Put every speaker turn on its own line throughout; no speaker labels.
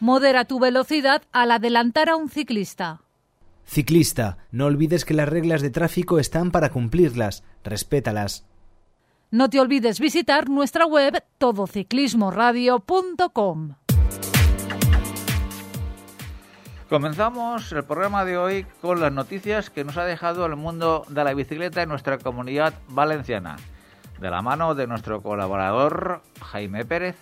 Modera tu velocidad al adelantar a un ciclista.
Ciclista, no olvides que las reglas de tráfico están para cumplirlas. Respétalas.
No te olvides visitar nuestra web todociclismoradio.com.
Comenzamos el programa de hoy con las noticias que nos ha dejado el mundo de la bicicleta en nuestra comunidad valenciana, de la mano de nuestro colaborador Jaime Pérez.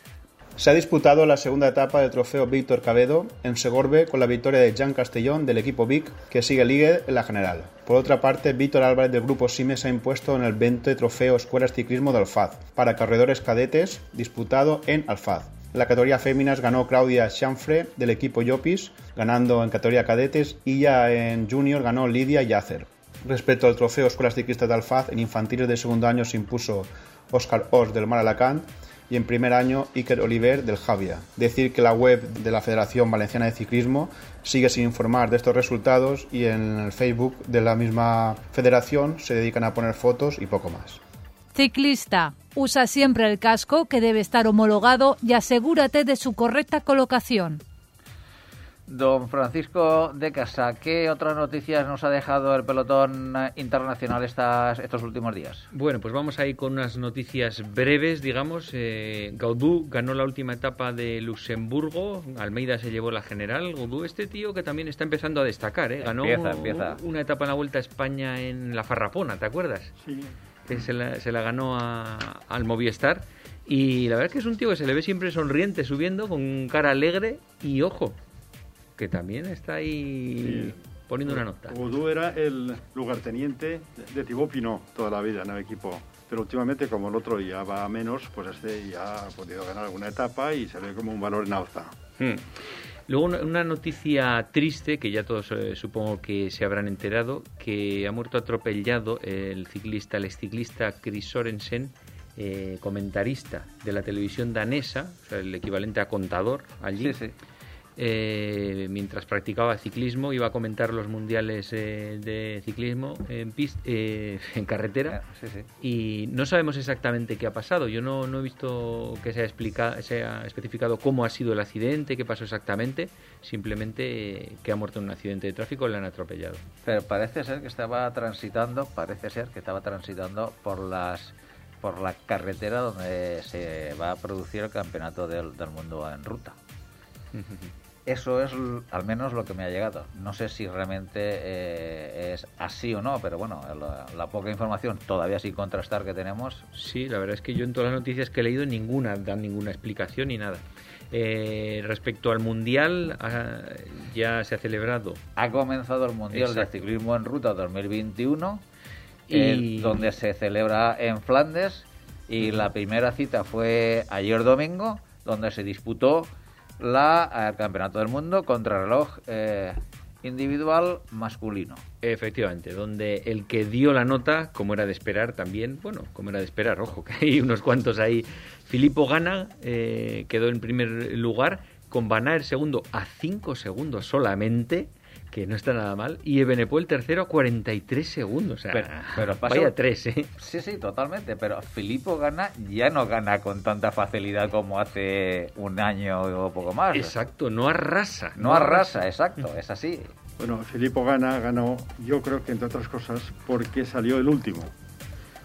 Se ha disputado la segunda etapa del trofeo Víctor Cabedo en Segorbe con la victoria de Jean Castellón del equipo Vic, que sigue líder en la general. Por otra parte, Víctor Álvarez del grupo Simes se ha impuesto en el 20 trofeo Escuelas Ciclismo de Alfaz para corredores cadetes disputado en Alfaz. En la categoría féminas ganó Claudia Chanfre del equipo Yopis, ganando en categoría cadetes, y ya en junior ganó Lidia Yacer. Respecto al trofeo Escuelas Ciclistas de Alfaz, en infantiles de segundo año se impuso Óscar Os del Mar Alacant y en primer año Iker Oliver del Javia. Decir que la web de la Federación Valenciana de Ciclismo sigue sin informar de estos resultados y en el Facebook de la misma federación se dedican a poner fotos y poco más.
Ciclista. Usa siempre el casco que debe estar homologado y asegúrate de su correcta colocación.
Don Francisco de Casa, ¿qué otras noticias nos ha dejado el pelotón internacional estas, estos últimos días?
Bueno, pues vamos a ir con unas noticias breves, digamos. Eh, Gaudú ganó la última etapa de Luxemburgo, Almeida se llevó la general. Gaudú, este tío que también está empezando a destacar, ¿eh? ganó
Empieza, empieza.
una etapa en la Vuelta a España en la Farrapona, ¿te acuerdas?
Sí.
Que se la, se la ganó a- al Movistar. Y la verdad es que es un tío que se le ve siempre sonriente subiendo, con cara alegre y ojo, que también está ahí
Sí.
poniendo una nota.
Oudou era el lugarteniente de Thibaut Pinot toda la vida en el equipo. Pero últimamente, como el otro ya va a menos, pues este ya ha podido ganar alguna etapa y se ve como un valor en alza.
Hmm. Luego una, noticia triste que ya todos eh, supongo que se habrán enterado, que ha muerto atropellado el ciclista, el exciclista Chris Sorensen, eh, comentarista de la televisión danesa, o sea, el equivalente a contador allí.
Sí, sí.
Eh, mientras practicaba ciclismo, iba a comentar los mundiales eh, de ciclismo en, pis- eh, en carretera
Sí, sí.
y no sabemos exactamente qué ha pasado. Yo no, no he visto que se ha, se ha especificado cómo ha sido el accidente, qué pasó exactamente, simplemente eh, que ha muerto en un accidente de tráfico, le han atropellado.
Pero parece ser que estaba transitando, parece ser que estaba transitando por las por la carretera donde se va a producir el campeonato del, del mundo en ruta. Eso es al menos lo que me ha llegado. No sé si realmente eh, es así o no, pero bueno, la, la poca información todavía sin contrastar que tenemos,
Sí, la verdad es que yo en todas las noticias que he leído ninguna dan ninguna explicación ni nada. Eh, respecto al mundial, ah, ya se ha celebrado
ha comenzado el Mundial
Exacto.
de Ciclismo en Ruta 2021,
Y-
eh, donde se celebra en Flandes, y la primera cita fue ayer domingo, donde se disputó la eh, el Campeonato del Mundo contra reloj eh, individual masculino.
Efectivamente, donde el que dio la nota, como era de esperar también, bueno, como era de esperar, ojo, que hay unos cuantos ahí. Filippo Gana eh, quedó en primer lugar, con Van Aert segundo a 5 segundos solamente, que no está nada mal, y Ebenepol tercero a 43 segundos. O sea,
Pero- pero pasa-
vaya tres, ¿eh?
Sí, sí, totalmente, pero Filippo gana, ya no gana con tanta facilidad como hace un año o poco más.
Exacto, no arrasa.
No arrasa, exacto, es así.
Bueno, Filippo Gana ganó, yo creo que entre otras cosas, porque salió el último.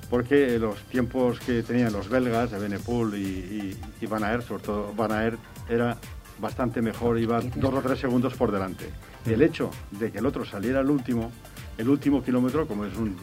Porque los tiempos que tenían los belgas, y, y, y Van Aert, sobre todo Van Aert, era bastante mejor, iba dos o tres segundos por delante. El hecho de que el otro saliera el último El último kilómetro, como es un,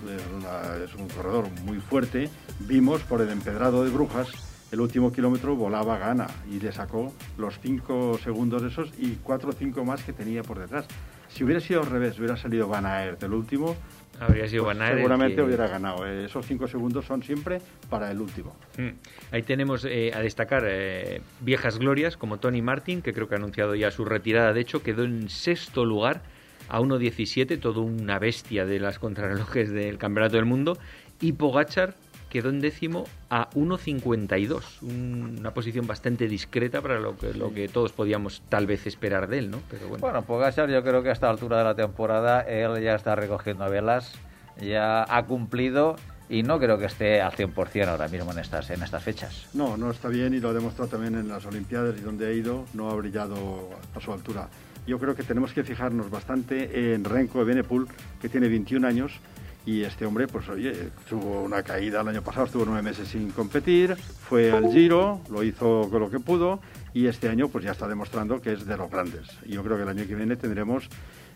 es un corredor muy fuerte, vimos por el empedrado de Brujas el último kilómetro volaba gana y le sacó los 5 segundos esos y 4 o 5 más que tenía por detrás. Si hubiera sido al revés, hubiera salido Van Aert el último,
Habría sido
pues seguramente hubiera ganado. Eh, esos 5 segundos son siempre para el último.
Mm. Ahí tenemos eh, a destacar eh, viejas glorias como Tony Martin, que creo que ha anunciado ya su retirada. De hecho, quedó en sexto lugar a 1.17, todo una bestia de las contrarrelojes del Campeonato del Mundo. Y Pogachar, quedó en décimo a 1.52, una posición bastante discreta para lo que, lo que todos podíamos tal vez esperar de él, ¿no?
Pero bueno. bueno, Pogacar yo creo que a esta altura de la temporada él ya está recogiendo velas, ya ha cumplido y no creo que esté al 100% ahora mismo en estas, en estas fechas.
No, no está bien y lo ha demostrado también en las Olimpiadas y donde ha ido no ha brillado a su altura. Yo creo que tenemos que fijarnos bastante en Renko de Benepul, que tiene 21 años y este hombre, pues oye, tuvo una caída el año pasado, estuvo nueve meses sin competir, fue al Giro, lo hizo con lo que pudo y este año pues ya está demostrando que es de los grandes. Yo creo que el año que viene tendremos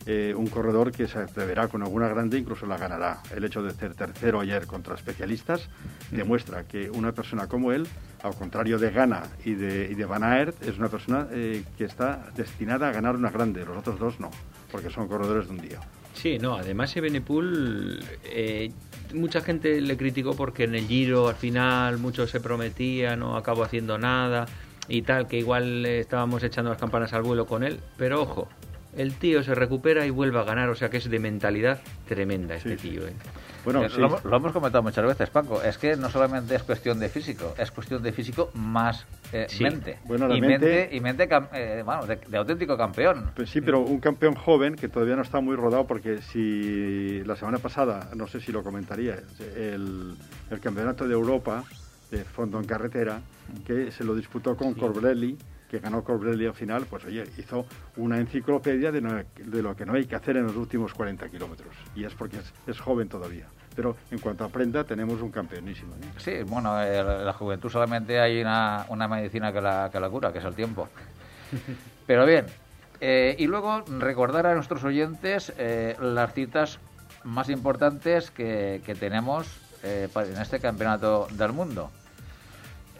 eh, un corredor que se atreverá con alguna grande, incluso la ganará. El hecho de ser tercero ayer contra especialistas demuestra que una persona como él, al contrario de Gana y de, y de Van Aert, es una persona eh, que está destinada a ganar una grande. Los otros dos no, porque son corredores de un día.
Sí, no, además Ebenepool, eh, mucha gente le criticó porque en el Giro al final mucho se prometía, no acabó haciendo nada y tal, que igual estábamos echando las campanas al vuelo con él, pero ojo, el tío se recupera y vuelve a ganar, o sea que es de mentalidad tremenda este tío. ¿eh?
Bueno, eh, lo, hemos comentado muchas veces, Paco, es que no solamente es cuestión de físico, es cuestión de físico más eh, mente.
Bueno,
y
mente,
y mente bueno, de, auténtico campeón.
Pues sí, pero un campeón joven que todavía no está muy rodado porque si la semana pasada, no sé si lo comentaría, el, el campeonato de Europa de fondo en carretera, que se lo disputó con Corbelli que ganó Corbelli al final, pues oye, hizo una enciclopedia de, de, lo que no hay que hacer en los últimos 40 kilómetros. Y es porque es, joven todavía. Pero en cuanto aprenda, tenemos un campeonísimo. ¿eh?
Sí, bueno, eh, la juventud solamente hay una, una medicina que la, que la cura, que es el tiempo. Pero bien, eh, y luego recordar a nuestros oyentes las citas más importantes que, que tenemos en este campeonato del mundo.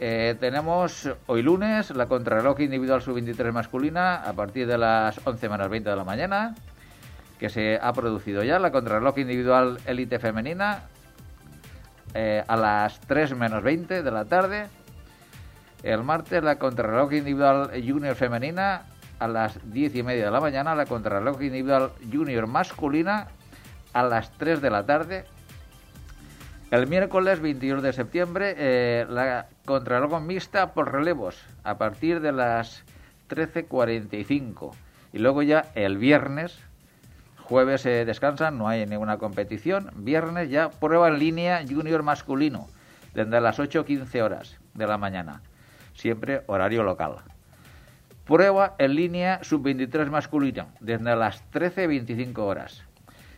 Eh, tenemos hoy lunes la contrarreloj individual sub-23 masculina a partir de las 11 menos 20 de la mañana, que se ha producido ya. La contrarreloj individual élite femenina eh, a las 3 menos 20 de la tarde. El martes la contrarreloj individual junior femenina a las 10 y media de la mañana. La contrarreloj individual junior masculina a las 3 de la tarde. El miércoles 21 de septiembre, eh, la contrarreloj mixta por relevos a partir de las 13.45. Y luego ya el viernes, jueves se descansan, no hay ninguna competición. Viernes ya prueba en línea junior masculino, desde las 8.15 horas de la mañana, siempre horario local. Prueba en línea sub-23 masculino, desde las 13.25 horas.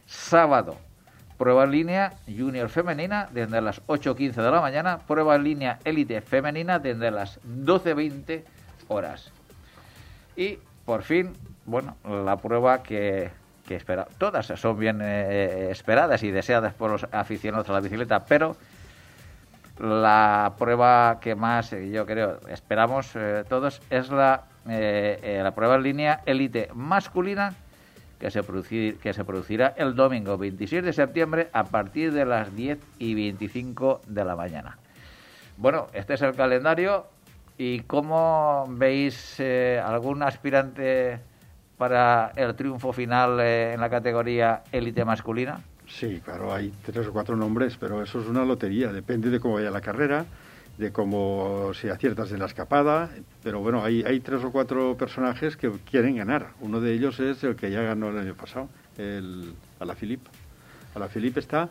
Sábado, Prueba en línea junior femenina desde las 8.15 de la mañana. Prueba en línea élite femenina desde las 12.20 horas. Y por fin, bueno, la prueba que, que espera. Todas son bien eh, esperadas y deseadas por los aficionados a la bicicleta, pero la prueba que más eh, yo creo esperamos eh, todos es la, la prueba en línea élite masculina que se, producir, que se producirá el domingo 26 de septiembre a partir de las 10 y 25 de la mañana. Bueno, este es el calendario. ¿Y cómo veis algún aspirante para el triunfo final eh, en la categoría élite masculina?
Sí, claro, hay tres o cuatro nombres, pero eso es una lotería. Depende de cómo vaya la carrera de cómo se aciertas en la escapada, pero bueno, hay, hay tres o cuatro personajes que quieren ganar. Uno de ellos es el que ya ganó el año pasado, el Alaphilippe. Alaphilippe está,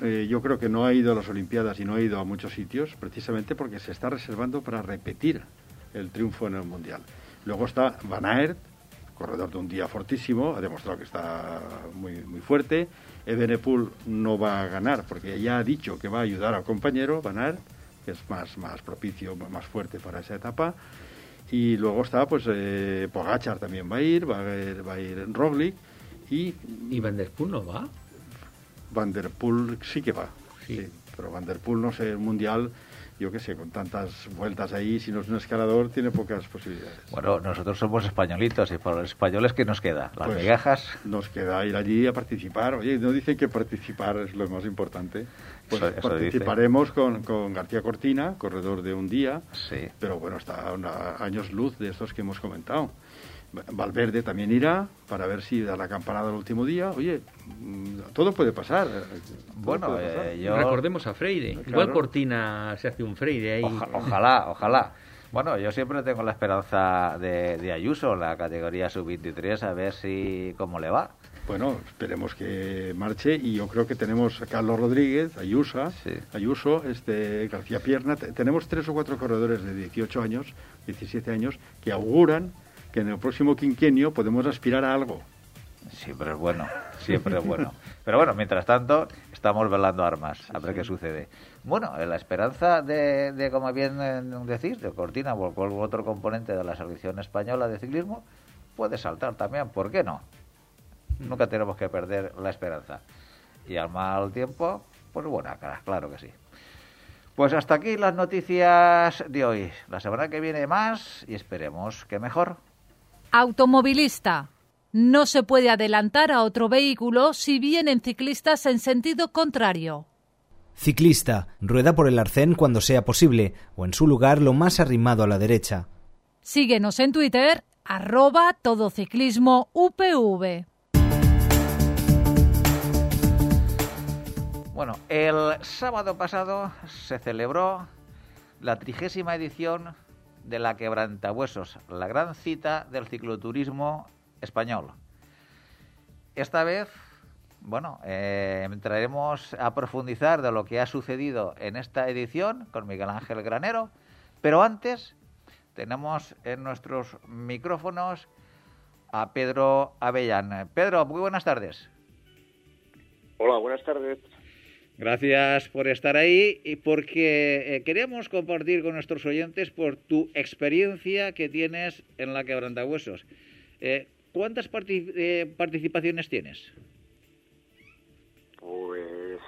eh, yo creo que no ha ido a las Olimpiadas y no ha ido a muchos sitios, precisamente porque se está reservando para repetir el triunfo en el Mundial. Luego está Van Aert, corredor de un día fortísimo, ha demostrado que está muy, muy fuerte. Ebenepool no va a ganar porque ya ha dicho que va a ayudar al compañero, Van Aert que es más, más propicio, más fuerte para esa etapa. Y luego está, pues, eh, Pogachar también va a ir, va a ir, va a ir Roglic y...
¿Y Van Der Poel no va?
Van Der Poel sí que va. Sí. Pero Van Der Poel, no sé, el mundial, yo qué sé, con tantas vueltas ahí, si no es un escalador, tiene pocas posibilidades.
Bueno, nosotros somos españolitos y por los españoles, ¿qué nos queda? Las
Pues,
migajas.
Nos queda ir allí a participar. Oye, no dicen que participar es lo más importante. Pues
Eso- eso
participaremos con, con García Cortina, corredor de un día,
Sí.
pero bueno, está a años luz de estos que hemos comentado. Valverde también irá para ver si da la campanada el último día. Oye, mm, todo puede pasar. todo
Bueno,
puede pasar.
eh, yo...
Recordemos a Freire.
Claro.
Igual Cortina se hace un Freire ahí.
Oja- ojalá, ojalá. Bueno, yo siempre tengo la esperanza de, de Ayuso, la categoría sub-23, a ver si cómo le va.
Bueno, esperemos que marche y yo creo que tenemos a Carlos Rodríguez, Ayuso,
Sí.
Ayuso, este García Pierna, te- tenemos tres o cuatro corredores de 18 años, 17 años que auguran que en el próximo quinquenio podemos aspirar a algo.
Siempre es bueno, siempre es bueno. Pero bueno, mientras tanto, estamos velando armas, a ver qué sucede. Bueno, en la esperanza de, de, como bien eh, decís, de Cortina o cualquier otro componente de la selección española de ciclismo, puede saltar también, ¿por qué no? Nunca tenemos que perder la esperanza. Y al mal tiempo, pues buena cara, claro que sí. Pues hasta aquí las noticias de hoy. La semana que viene más y esperemos que mejor.
Automovilista. No se puede adelantar a otro vehículo si vienen ciclistas en sentido contrario.
Ciclista, rueda por el arcén cuando sea posible o en su lugar lo más arrimado a la derecha.
Síguenos en Twitter, arroba todociclismo UPV.
Bueno, el sábado pasado se celebró la trigésima edición de la Quebrantahuesos, la gran cita del cicloturismo español. Esta vez, bueno, eh, entraremos a profundizar de lo que ha sucedido en esta edición con Miguel Ángel Granero, pero antes tenemos en nuestros micrófonos a Pedro Avellán. Pedro, muy buenas tardes.
Hola, buenas tardes.
Gracias por estar ahí y porque eh, queremos compartir con nuestros oyentes por tu experiencia que tienes en la quebrantahuesos. Eh, ¿Cuántas eh, participaciones tienes?
Pues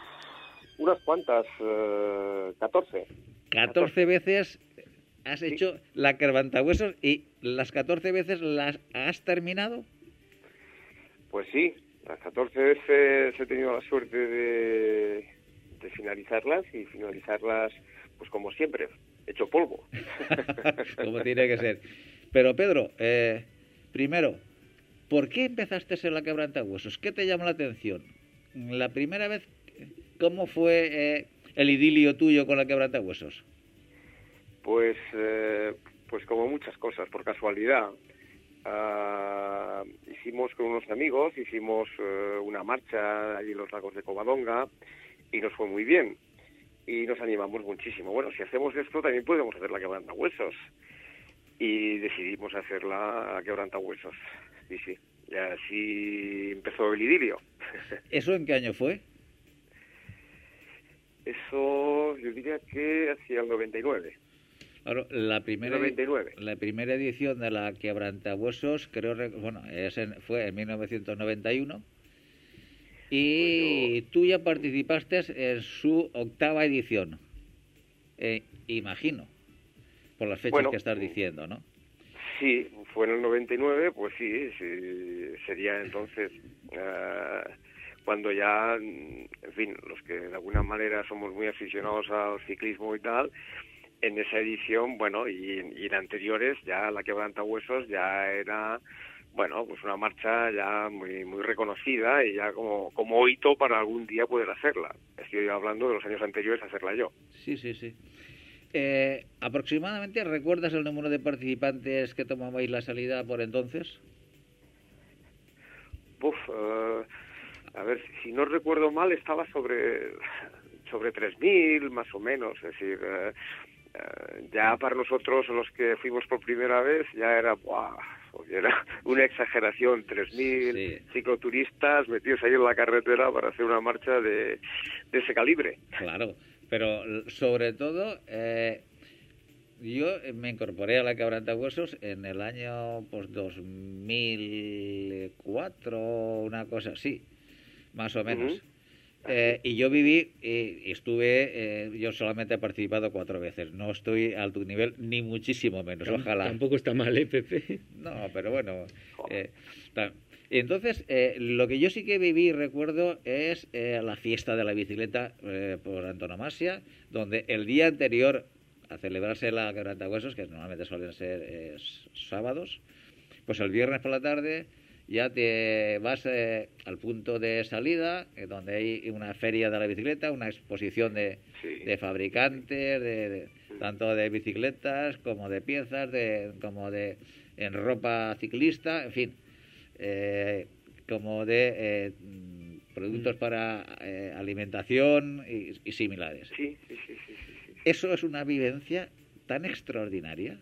unas cuantas, eh, 14.
14 veces has hecho la quebrantahuesos y las 14 veces las has terminado.
Pues sí, las 14 veces he tenido la suerte de, de finalizarlas y finalizarlas, pues como siempre, hecho polvo.
Como tiene que ser. Pero Pedro, eh, primero, ¿por qué empezaste en la quebrantahuesos? ¿Qué te llamó la atención? La primera vez, ¿cómo fue eh, el idilio tuyo con la quebrantahuesos?
Pues, eh, pues como muchas cosas, por casualidad. Ah, hicimos con unos amigos, hicimos eh, una marcha allí en los lagos de Covadonga y nos fue muy bien. Y nos animamos muchísimo. Bueno, si hacemos esto también podemos hacer la quebrantahuesos. Y decidimos hacer la, la quebrantahuesos. Sí, sí. Y así empezó el idilio.
¿Eso en qué año fue?
Eso yo diría que hacia el 99.
Claro, la primera,
99.
la primera edición de la quebrantahuesos, creo, bueno, es en- fue en 1991. Y tú ya participaste en su octava edición. Eh, imagino, por las fechas
Bueno,
que estás diciendo, ¿no?
Sí, fue en el 99, pues sí, sí, sería entonces eh, cuando ya, en fin, los que de alguna manera somos muy aficionados al ciclismo y tal, en esa edición, bueno, y, y en anteriores ya la quebrantahuesos ya era, bueno, pues una marcha ya muy muy reconocida y ya como, como hito para algún día poder hacerla. Estoy hablando de los años anteriores a hacerla yo.
Sí, sí, sí. Eh, ¿Aproximadamente recuerdas el número de participantes que tomabais la salida por entonces?
Uf, eh, a ver, si, no recuerdo mal, estaba sobre, sobre 3.000 más o menos. Es decir, eh, ya para nosotros, los que fuimos por primera vez, ya era, ¡buah! Era una exageración. 3.000
Sí.
cicloturistas metidos ahí en la carretera para hacer una marcha de, de ese calibre.
Claro, pero sobre todo, eh, yo me incorporé a la Quebrantahuesos en el año pues 2004, una cosa así, más o menos. Eh, y yo viví y estuve, eh, yo solamente he participado cuatro veces. No estoy a tu nivel, ni muchísimo menos, ojalá.
Tampoco está mal, ¿eh, Pepe?
No, pero bueno. Eh, entonces, eh, lo que yo sí que viví y recuerdo es eh, la fiesta de la bicicleta eh, por antonomasia, donde el día anterior a celebrarse la quebrantahuesos, que normalmente suelen ser eh, sábados, pues el viernes por la tarde ya te vas eh, al punto de salida, eh, donde hay una feria de la bicicleta, una exposición de,
Sí.
de fabricantes, de, de- tanto de bicicletas como de piezas, de, como de en ropa ciclista, en fin, eh, como de eh, mm, productos para eh, alimentación y, y similares.
Sí, sí.
Eso es una vivencia tan extraordinaria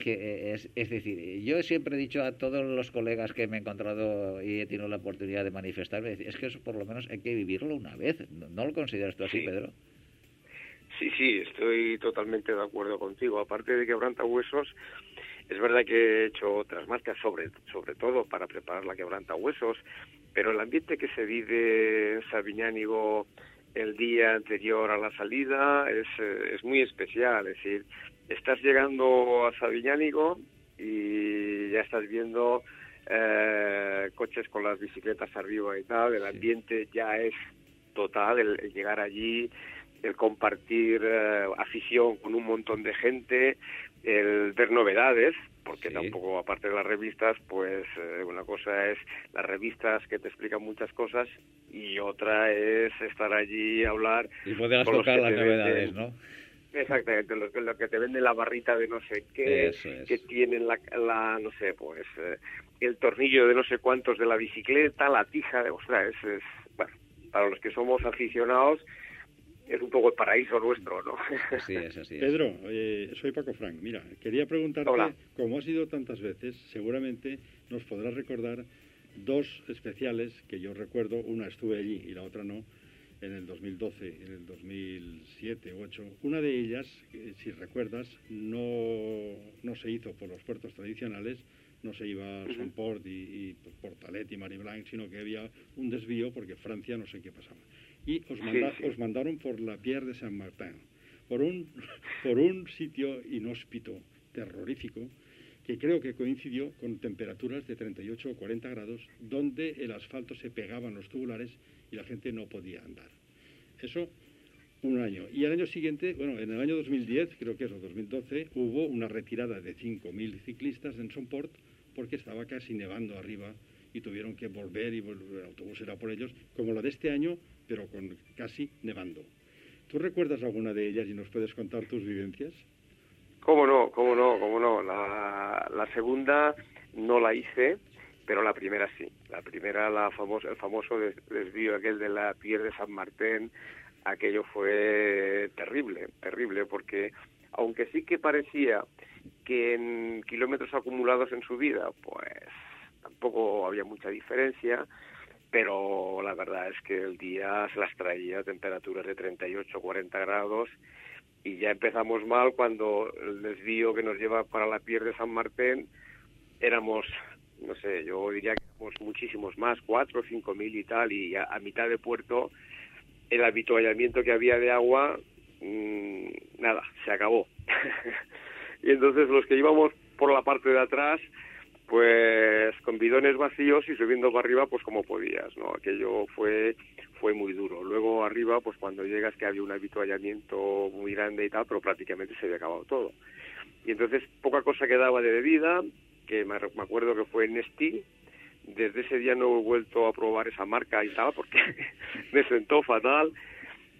que es, es decir, yo siempre he dicho a todos los colegas que me he encontrado y he tenido la oportunidad de manifestarme, es que eso por lo menos hay que vivirlo una vez. ¿No, no lo consideras tú así,
Sí.
Pedro?
Sí, sí, estoy totalmente de acuerdo contigo. Aparte de quebrantahuesos, es verdad que he hecho otras marcas, sobre, sobre todo para preparar la quebrantahuesos, pero el ambiente que se vive en Sabiñánigo el día anterior a la salida es, eh, es muy especial. Es decir, estás llegando a Sabiñánigo y ya estás viendo eh, coches con las bicicletas arriba y tal. El ambiente ya es total, el- el llegar allí el compartir eh, afición con un montón de gente, el ver novedades, porque
Sí.
tampoco, aparte de las revistas, pues eh, una cosa es las revistas que te explican muchas cosas y otra es estar allí hablar
Y poder tocar las novedades, ¿no?
Exactamente, lo, que- lo que te vende la barrita de no sé qué,
es.
que tienen la, la, no sé, pues eh, el tornillo de no sé cuántos de la bicicleta, la tija, de, ostras, es, es, bueno, para los que somos aficionados es un poco el paraíso nuestro, ¿no?
Así es, así es.
Pedro, eh, soy Paco Frank. Mira, quería preguntarte,
Hola.
como has ido tantas veces, seguramente nos podrás recordar dos especiales que yo recuerdo. Una estuve allí y la otra no, en el 2012, en el 2007 u 8. Una de ellas, si recuerdas, no, no se hizo por los puertos tradicionales, no se iba a
Ujú.
Somport y, y Portalet y Mariblanc, sino que había un desvío porque Francia no sé qué pasaba. Y os, manda- os mandaron por la Pierre de Saint-Martin, por un, por un sitio inhóspito, terrorífico, que creo que coincidió con temperaturas de 38 o 40 grados, donde el asfalto se pegaba en los tubulares y la gente no podía andar. Eso un año. Y el año siguiente, bueno, en el año 2010, creo que es o 2012, hubo una retirada de 5.000 ciclistas en Somport porque estaba casi nevando arriba y tuvieron que volver y el autobús era por ellos, como la de este año, pero con casi nevando. ¿Tú recuerdas alguna de ellas y nos puedes contar tus vivencias?
¿Cómo no? ¿Cómo no? ¿Cómo no? La, la segunda no la hice, pero la primera sí. La primera, la famosa, el famoso des- desvío aquel de la Pierre de San Martín, aquello fue terrible, terrible, porque aunque sí que parecía que en kilómetros acumulados en su vida, pues tampoco había mucha diferencia, pero la verdad es que el día se las traía a temperaturas de 38, 40 grados y ya empezamos mal cuando el desvío que nos lleva para la Pier de San Martín éramos, no sé, yo diría que éramos muchísimos más, cuatro o cinco mil y tal, y a, mitad de puerto el habituallamiento que había de agua, mmm, nada, se acabó. y entonces los que íbamos por la parte de atrás, pues con bidones vacíos y subiendo para arriba pues como podías, ¿no? Aquello fue fue muy duro. Luego arriba pues cuando llegas que había un habituallamiento muy grande y tal, pero prácticamente se había acabado todo. Y entonces poca cosa quedaba de bebida, que me, me acuerdo que fue Nesti, desde ese día no he vuelto a probar esa marca y tal porque me sentó fatal.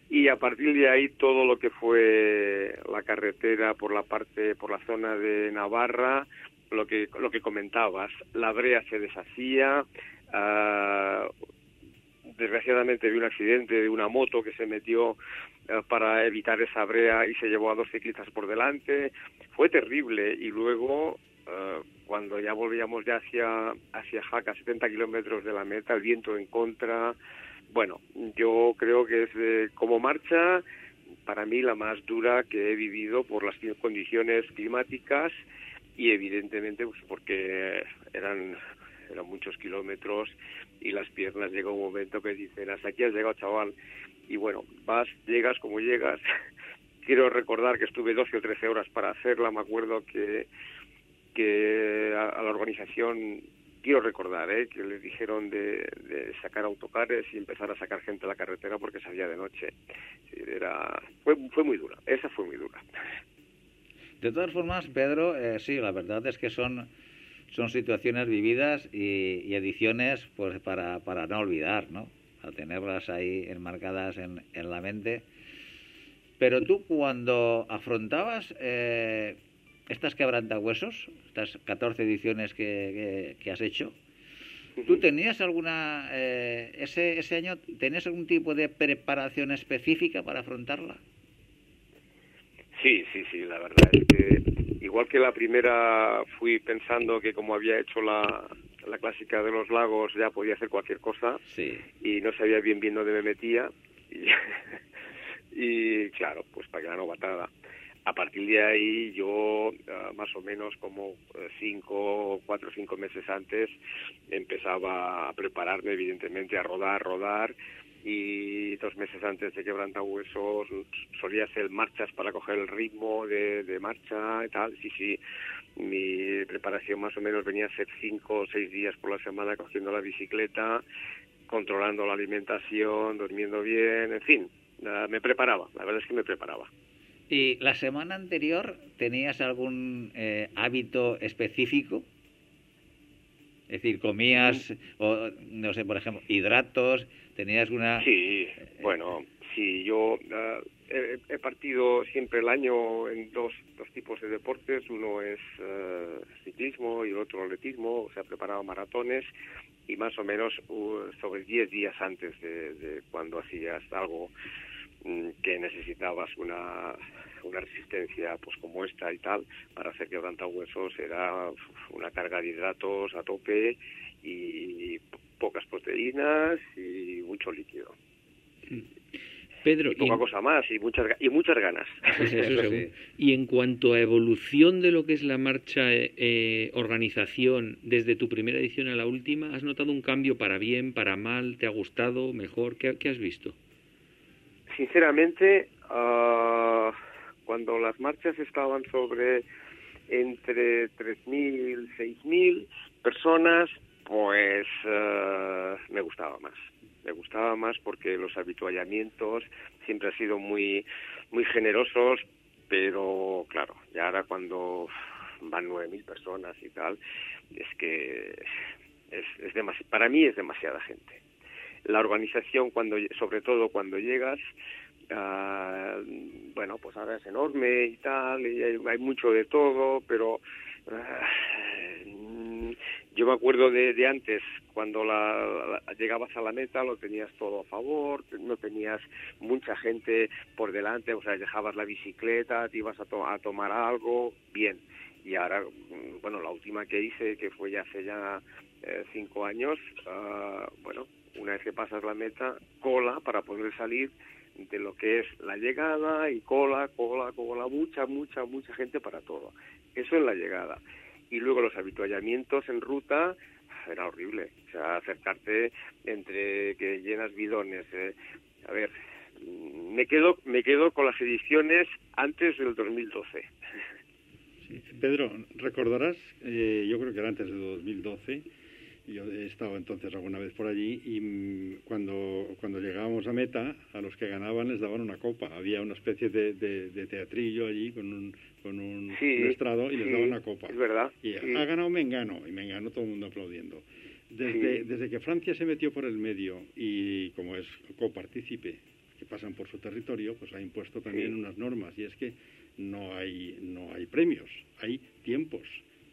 Y a partir de ahí todo lo que fue la carretera por la parte por la zona de Navarra lo que lo que comentabas la brea se deshacía ah, desgraciadamente vi un accidente de una moto que se metió eh, para evitar esa brea y se llevó a dos ciclistas por delante. Fue terrible y luego eh, cuando ya volvíamos ya hacia hacia Jaca 70 kilómetros de la meta el viento en contra bueno yo creo que es eh, como marcha para mí la más dura que he vivido por las condiciones climáticas y evidentemente pues porque eran eran muchos kilómetros y las piernas llega un momento que dicen, hasta aquí has llegado, chaval. Y bueno, vas, llegas como llegas. Quiero recordar que estuve 12 o 13 horas para hacerla. Me acuerdo que, que a, la organización quiero recordar ¿eh? que les dijeron de, sacar autocares y empezar a sacar gente a la carretera porque salía de noche. era, fue, fue muy dura, esa fue muy dura.
De todas formas, Pedro, eh, sí, la verdad es que son, son situaciones vividas y, y ediciones pues para, para no olvidar, ¿no? A tenerlas ahí enmarcadas en, en la mente. Pero tú cuando afrontabas eh, estas quebrantahuesos, estas 14 ediciones que, que, has hecho, ¿tú tenías alguna, eh, ese, ese año, tenías algún tipo de preparación específica para afrontarla?
Sí, sí, sí, la verdad es que igual que la primera fui pensando que como había hecho la, la clásica de los lagos ya podía hacer cualquier cosa
sí.
y no sabía bien bien dónde me metía y, y claro, pues para que la novatada. A partir de ahí yo ah, más o menos como eh, cinco, cuatro o cinco meses antes empezaba a prepararme evidentemente a rodar, rodar y dos meses antes de huesos solía hacer marchas para coger el ritmo de, de marcha y tal. Sí, sí, mi preparación más o menos venía a ser cinco o seis días por la semana cogiendo la bicicleta, controlando la alimentación, durmiendo bien, en fin, me preparaba, la verdad es que me preparaba.
¿Y la semana anterior tenías algún eh, hábito específico? Es decir, comías, o, no sé, por ejemplo, hidratos, tenías una...
Sí, bueno, sí, yo uh, he, partido siempre el año en dos, dos tipos de deportes, uno es uh, ciclismo y el otro atletismo, o sea, preparado maratones y más o menos uh, sobre 10 días antes de, de cuando hacías algo que necesitabas una una resistencia pues como esta y tal para hacer huesos era una carga de hidratos a tope y pocas proteínas y mucho líquido.
Pedro,
y poca cosa más y muchas y muchas ganas.
Y en cuanto a evolución de lo que es la marcha eh, eh, organización desde tu primera edición a la última, ¿has notado un cambio para bien, para mal? ¿Te ha gustado, mejor? ¿Qué, qué has visto?
Sinceramente, uh, cuando las marchas estaban sobre entre 3.000, 6.000 personas, pues uh, me gustaba más. Me gustaba más porque los habituallamientos siempre han sido muy, muy generosos, pero claro, ya ahora cuando van 9.000 personas y tal, es que es, es para mí es demasiada gente. La organización, cuando, sobre todo cuando llegas, Uh, bueno, pues ahora es enorme y tal, y hay, mucho de todo, pero uh, yo me acuerdo de, de antes, cuando la, llegabas a la meta lo tenías todo a favor, no tenías mucha gente por delante, o sea, dejabas la bicicleta, te ibas a, a tomar algo, bien. Y ahora, mm, bueno, la última que hice, que fue ya hace ya eh, cinco años, uh, bueno, una vez que pasas la meta, cola para poder salir de lo que es la llegada y cola, cola, cola, mucha, mucha, mucha gente para todo. Eso en la llegada. Y luego los habituallamientos en ruta, era horrible. O sea, acercarte entre que llenas bidones. Eh. A ver, me quedo, me quedo con las ediciones antes del 2012.
Pedro, recordarás, eh, yo creo que era antes del 2012, yo he estado entonces alguna vez por allí y mm, cuando, cuando llegábamos a meta, a los que ganaban les daban una copa. Había una especie de, de, teatrillo allí con un, con un, estrado y les daban una copa.
Es verdad.
Y ha ganado Mengano, y Mengano todo el mundo aplaudiendo. Desde, desde que Francia se metió por el medio y como es copartícipe, que pasan por su territorio, pues ha impuesto también unas normas y es que no hay, no hay premios, hay tiempos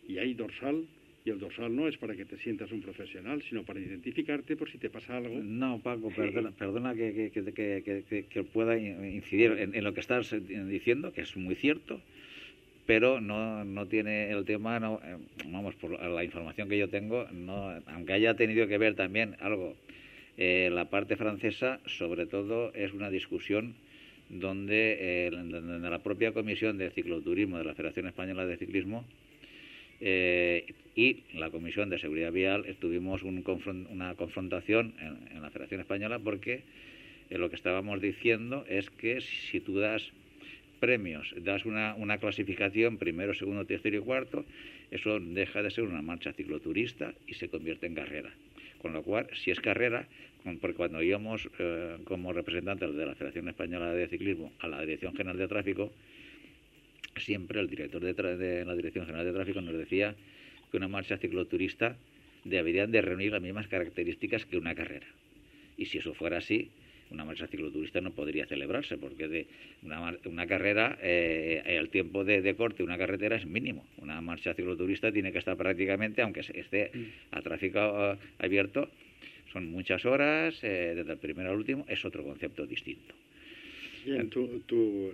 y hay dorsal y el dorsal no es para que te sientas un profesional, sino para identificarte por si te pasa algo.
No, Paco, perdona, perdona que, que, que, pueda incidir en, lo que estás diciendo, que es muy cierto, pero no, no tiene el tema, no, eh, vamos, por la información que yo tengo, no, aunque haya tenido que ver también algo, eh, la parte francesa, sobre todo, es una discusión donde eh, la propia Comisión de Cicloturismo de la Federación Española de Ciclismo Eh, y la Comisión de Seguridad Vial estuvimos un una confrontación en, la Federación Española porque eh, lo que estábamos diciendo es que si tú das premios, das una, una clasificación primero, segundo, tercero y cuarto, eso deja de ser una marcha cicloturista y se convierte en carrera. Con lo cual, si es carrera, porque cuando íbamos eh, como representantes de la Federación Española de Ciclismo a la Dirección General de Tráfico, siempre el director de, de la Dirección General de Tráfico nos decía que una marcha cicloturista debería de reunir las mismas características que una carrera. Y si eso fuera así, una marcha cicloturista no podría celebrarse, porque de una, carrera, eh, el tiempo de, corte de una carretera es mínimo. Una marcha cicloturista tiene que estar prácticamente, aunque esté a tráfico eh, abierto, son muchas horas, eh, desde el primero al último, es otro concepto distinto.
Bien, tú, tú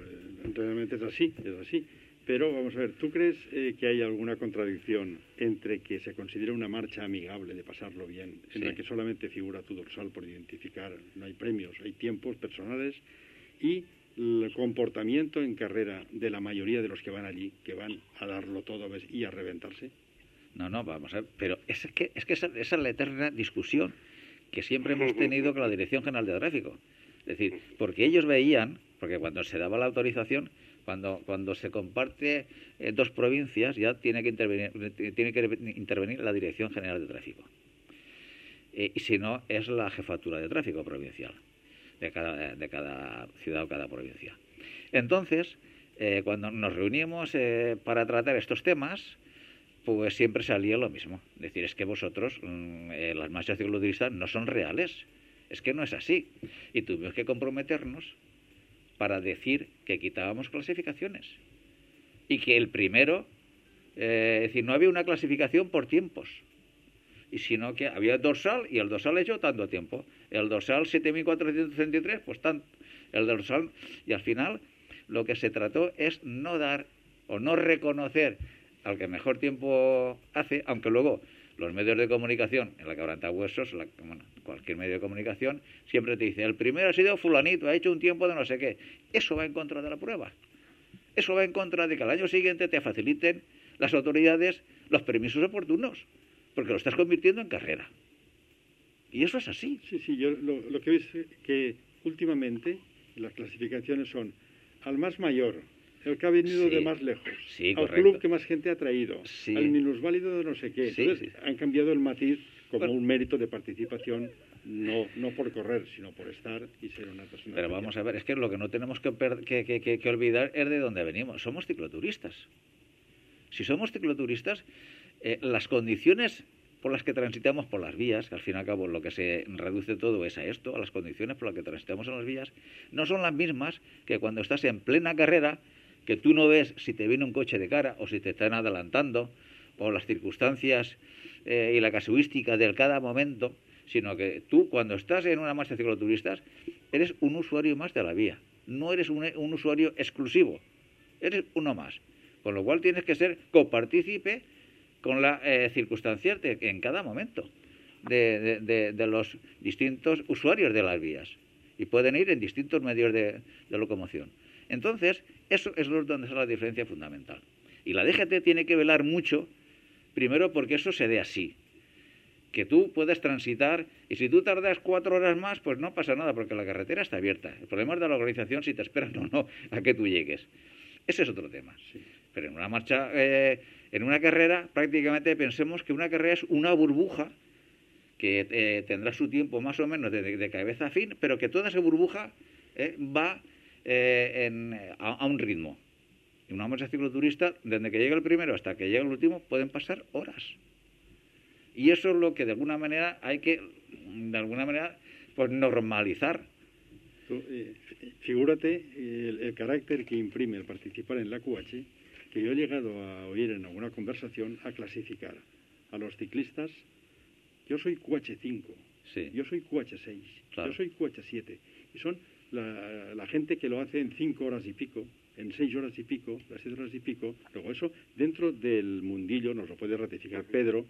realmente es así, es así. Pero vamos a ver, ¿tú crees eh, que hay alguna contradicción entre que se considera una marcha amigable de pasarlo bien, en la que solamente figura tu dorsal por identificar, no hay premios, hay tiempos personales, y el comportamiento en carrera de la mayoría de los que van allí, que van a darlo todo y a reventarse?
No, no, vamos a ver, pero es que, es que esa, esa es la eterna discusión que siempre hemos tenido con la Dirección General de Tráfico. Es decir, porque ellos veían, porque cuando se daba la autorización, cuando, cuando se comparte eh, dos provincias ya tiene que intervenir, tiene que intervenir la Dirección General de Tráfico. Eh, y si no, es la jefatura de tráfico provincial de cada, de cada ciudad o cada provincia. Entonces, eh, cuando nos reunimos para tratar estos temas, pues siempre salía lo mismo. Es decir, es que vosotros, mm, las marchas cicloturistas, no son reales. Es que no es así. Y tuvimos que comprometernos para decir que quitábamos clasificaciones y que el primero, eh, es decir, no había una clasificación por tiempos, y sino que había dorsal y el dorsal hecho tanto tiempo. El dorsal 7463, pues tanto. El dorsal, y al final lo que se trató es no dar o no reconocer al que mejor tiempo hace, aunque luego los medios de comunicación, en la quebranta huesos, la, cualquier medio de comunicación, siempre te dice, el primero ha sido fulanito, ha hecho un tiempo de no sé qué. Eso va en contra de la prueba. Eso va en contra de que al año siguiente te faciliten las autoridades los permisos oportunos, porque lo estás convirtiendo en carrera. Y eso es así.
Sí, sí, yo lo, que veo es que últimamente las clasificaciones son al más mayor, el que ha venido de más lejos, al club que más gente ha traído, al minusválido de no sé qué. Entonces, han cambiado el matiz como un mérito de participación no, no por correr, sino por estar y ser una persona.
Pero vamos a ver, es que lo que no tenemos que, que, que, olvidar es de dónde venimos. Somos cicloturistas. Si somos cicloturistas, eh, las condiciones por las que transitamos por las vías, que al fin y al cabo lo que se reduce todo es a esto, a las condiciones por las que transitamos en las vías, no son las mismas que cuando estás en plena carrera, que tú no ves si te viene un coche de cara o si te están adelantando, o las circunstancias eh, y la casuística de cada momento, sino que tú cuando estás en una marcha de cicloturistas eres un usuario más de la vía, no eres un, usuario exclusivo, eres uno más, con lo cual tienes que ser copartícipe con la eh, en cada momento de, los distintos usuarios de las vías. Y pueden ir en distintos medios de, locomoción. Entonces, eso es donde está la diferencia fundamental. Y la DGT tiene que velar mucho Primero porque eso se dé así, que tú puedas transitar y si tú tardas cuatro horas más, pues no pasa nada porque la carretera está abierta. El problema es de la organización si te esperan o no a que tú llegues. Ese es otro tema. Pero en una marcha, eh, en una carrera, prácticamente pensemos que una carrera es una burbuja que eh, tendrá su tiempo más o menos de, cabeza a fin, pero que toda esa burbuja eh, va a un ritmo una marcha cicloturista, desde que llega el primero hasta que llega el último, pueden pasar horas. Y eso es lo que de alguna manera hay que, de alguna manera, pues normalizar.
Eh, figúrate el, carácter que imprime el participar en la QH, que yo he llegado a oír en alguna conversación a clasificar a los ciclistas. Yo soy QH5, yo soy QH6, yo soy QH7. Y son la, la gente que lo hace en cinco horas y pico, en seis horas y pico, las seis horas y pico, luego eso dentro del mundillo nos lo puede ratificar Pedro,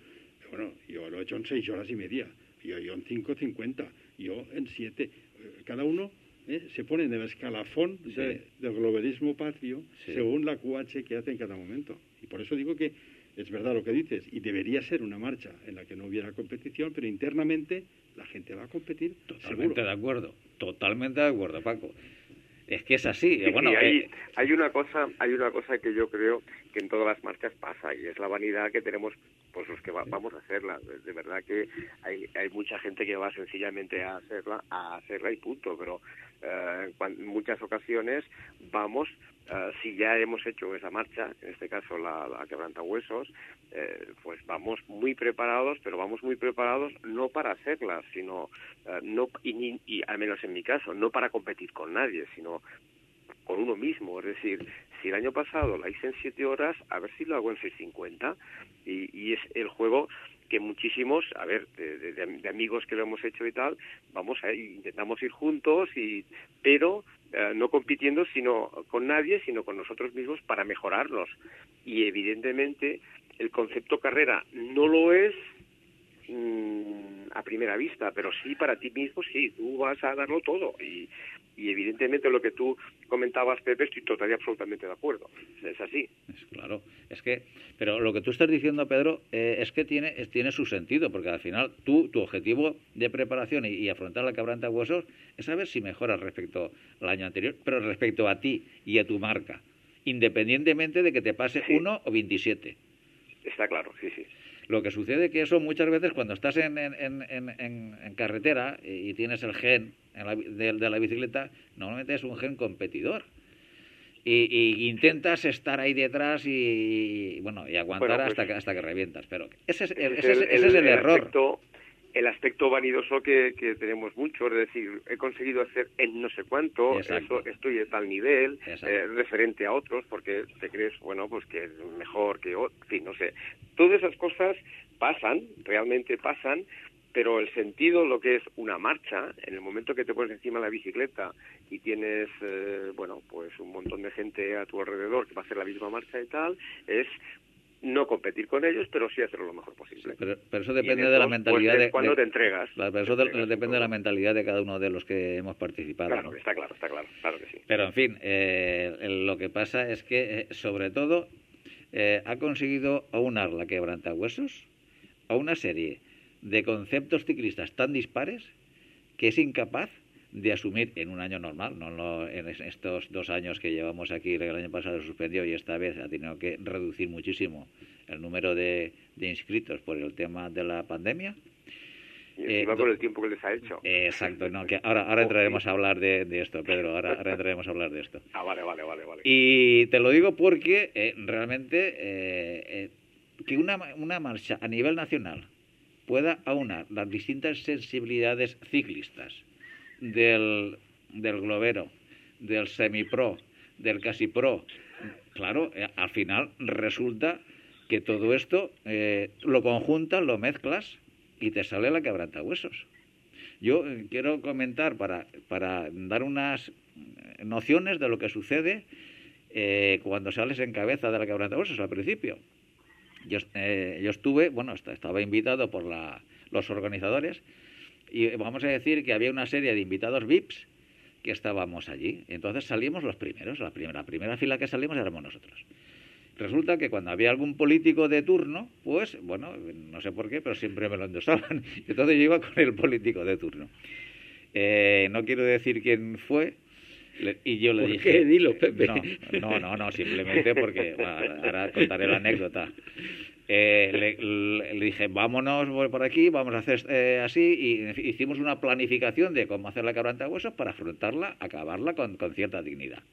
bueno, yo lo he hecho en seis horas y media, yo, yo en cinco cincuenta, yo en siete, cada uno ¿eh? se pone en el escalafón del globalismo patrio según la QH que hace en cada momento. Y por eso digo que es verdad lo que dices, y debería ser una marcha en la que no hubiera competición, pero internamente la gente va a competir.
Totalmente de acuerdo, totalmente de acuerdo, Paco. Es que es así. bueno,
hay,
eh,
hay una cosa, hay una cosa que yo creo que en todas las marchas pasa y es la vanidad que tenemos pues los que vamos a hacerla. De verdad que hay, hay mucha gente que va sencillamente a hacerla, a hacerla y punto. Pero eh, en muchas ocasiones vamos Uh, si ya hemos hecho esa marcha, en este caso la, la quebrantahuesos, eh, pues vamos muy preparados, pero vamos muy preparados no para hacerla, sino, uh, no, y, y, al menos en mi caso, no para competir con nadie, sino con uno mismo. Es decir, si el año pasado la hice en siete horas, a ver si lo hago en 6.50. Y, y es el juego que muchísimos, a ver, de, de, de, amigos que lo hemos hecho y tal, vamos a intentamos ir juntos y pero eh, no compitiendo sino con nadie, sino con nosotros mismos para mejorarnos. Y evidentemente el concepto carrera no lo es mmm, a primera vista, pero sí para ti mismo, sí, tú vas a darlo todo. Y, y evidentemente lo que tú comentabas, Pepe, estoy totalmente absolutamente de acuerdo. Es así.
Es claro. Es que, pero lo que tú estás diciendo, Pedro, eh, es que tiene, es, tiene su sentido, porque al final tú, tu objetivo de preparación y, y afrontar la quebranta de huesos es saber si mejoras respecto al año anterior, pero respecto a ti y a tu marca, independientemente de que te pase
Sí.
uno o 27.
Está claro, sí, sí.
Lo que sucede que eso muchas veces cuando estás en, en, en, en, en carretera y tienes el gen de, de, la bicicleta, normalmente es un gen competidor. Y, y, intentas estar ahí detrás y, bueno y aguantar
Bueno, pues-
hasta que hasta que revientas pero ese es, ese
Ese
es, ese es el, error
Aspecto, el aspecto vanidoso que, que tenemos mucho, es decir, he conseguido hacer en no sé cuánto,
Exacto.
eso, estoy de tal nivel, eh, referente a otros, porque te crees, bueno, pues que es mejor que otro, en fin, no sé. Todas esas cosas pasan, realmente pasan, pero el sentido, lo que es una marcha, en el momento que te pones encima de la bicicleta y tienes, eh, bueno, pues un montón de gente a tu alrededor que va a hacer la misma marcha y tal, es no competir con ellos, pero sí hacerlo lo mejor posible.
pero, pero eso depende de la mentalidad
pues,
de,
cuando
de-
te entregas.
Pero eso
Te
de-
entregas
depende de la mentalidad de cada uno de los que hemos participado
Claro,
¿no?
está claro, está claro, claro que sí.
Pero en fin, eh, lo que pasa es que, eh, sobre todo, eh, ha conseguido aunar la quebrantahuesos a una serie de conceptos ciclistas tan dispares que es incapaz de asumir en un año normal, no en estos dos años que llevamos aquí, el año pasado se suspendió y esta vez ha tenido que reducir muchísimo el número de, de inscritos por el tema de la pandemia.
Y
Eh,
encima el tiempo que les ha hecho.
Eh, exacto, no, que ahora, ahora entraremos a hablar de, de esto, Pedro, ahora, ahora entraremos a hablar de esto.
Ah, vale, vale, vale, vale.
Y te lo digo porque eh, realmente eh, eh, que una, una marcha a nivel nacional pueda aunar las distintas sensibilidades ciclistas del, del globero, del semipro, del casi pro, claro, eh, al final resulta que todo esto eh, lo conjuntas, lo mezclas y te sale la quebrantahuesos. Yo eh, quiero comentar para, para dar unas nociones de lo que sucede cuando sales en cabeza de la quebrantahuesos al principio. Yo, eh, yo estuve, bueno, est- estaba invitado por la, los organizadores y vamos a decir que había una serie de invitados VIPs que estábamos allí. Entonces salimos los primeros, la primera, la primera fila que salimos éramos nosotros. Resulta que cuando había algún político de turno, pues, bueno, no sé por qué, pero siempre me lo endosaban. Entonces yo iba con el político de turno. Eh, no quiero decir quién fue, le- y yo le
¿Por
dije...
qué? Dilo, Pepe.
No, no, no, no, simplemente porque, bueno, ahora contaré la anécdota. Eh, le, dije, vámonos por aquí, vamos a hacer eh, así, y hicimos una planificación de cómo hacer la quebranta de huesos para afrontarla, acabarla con, con cierta dignidad.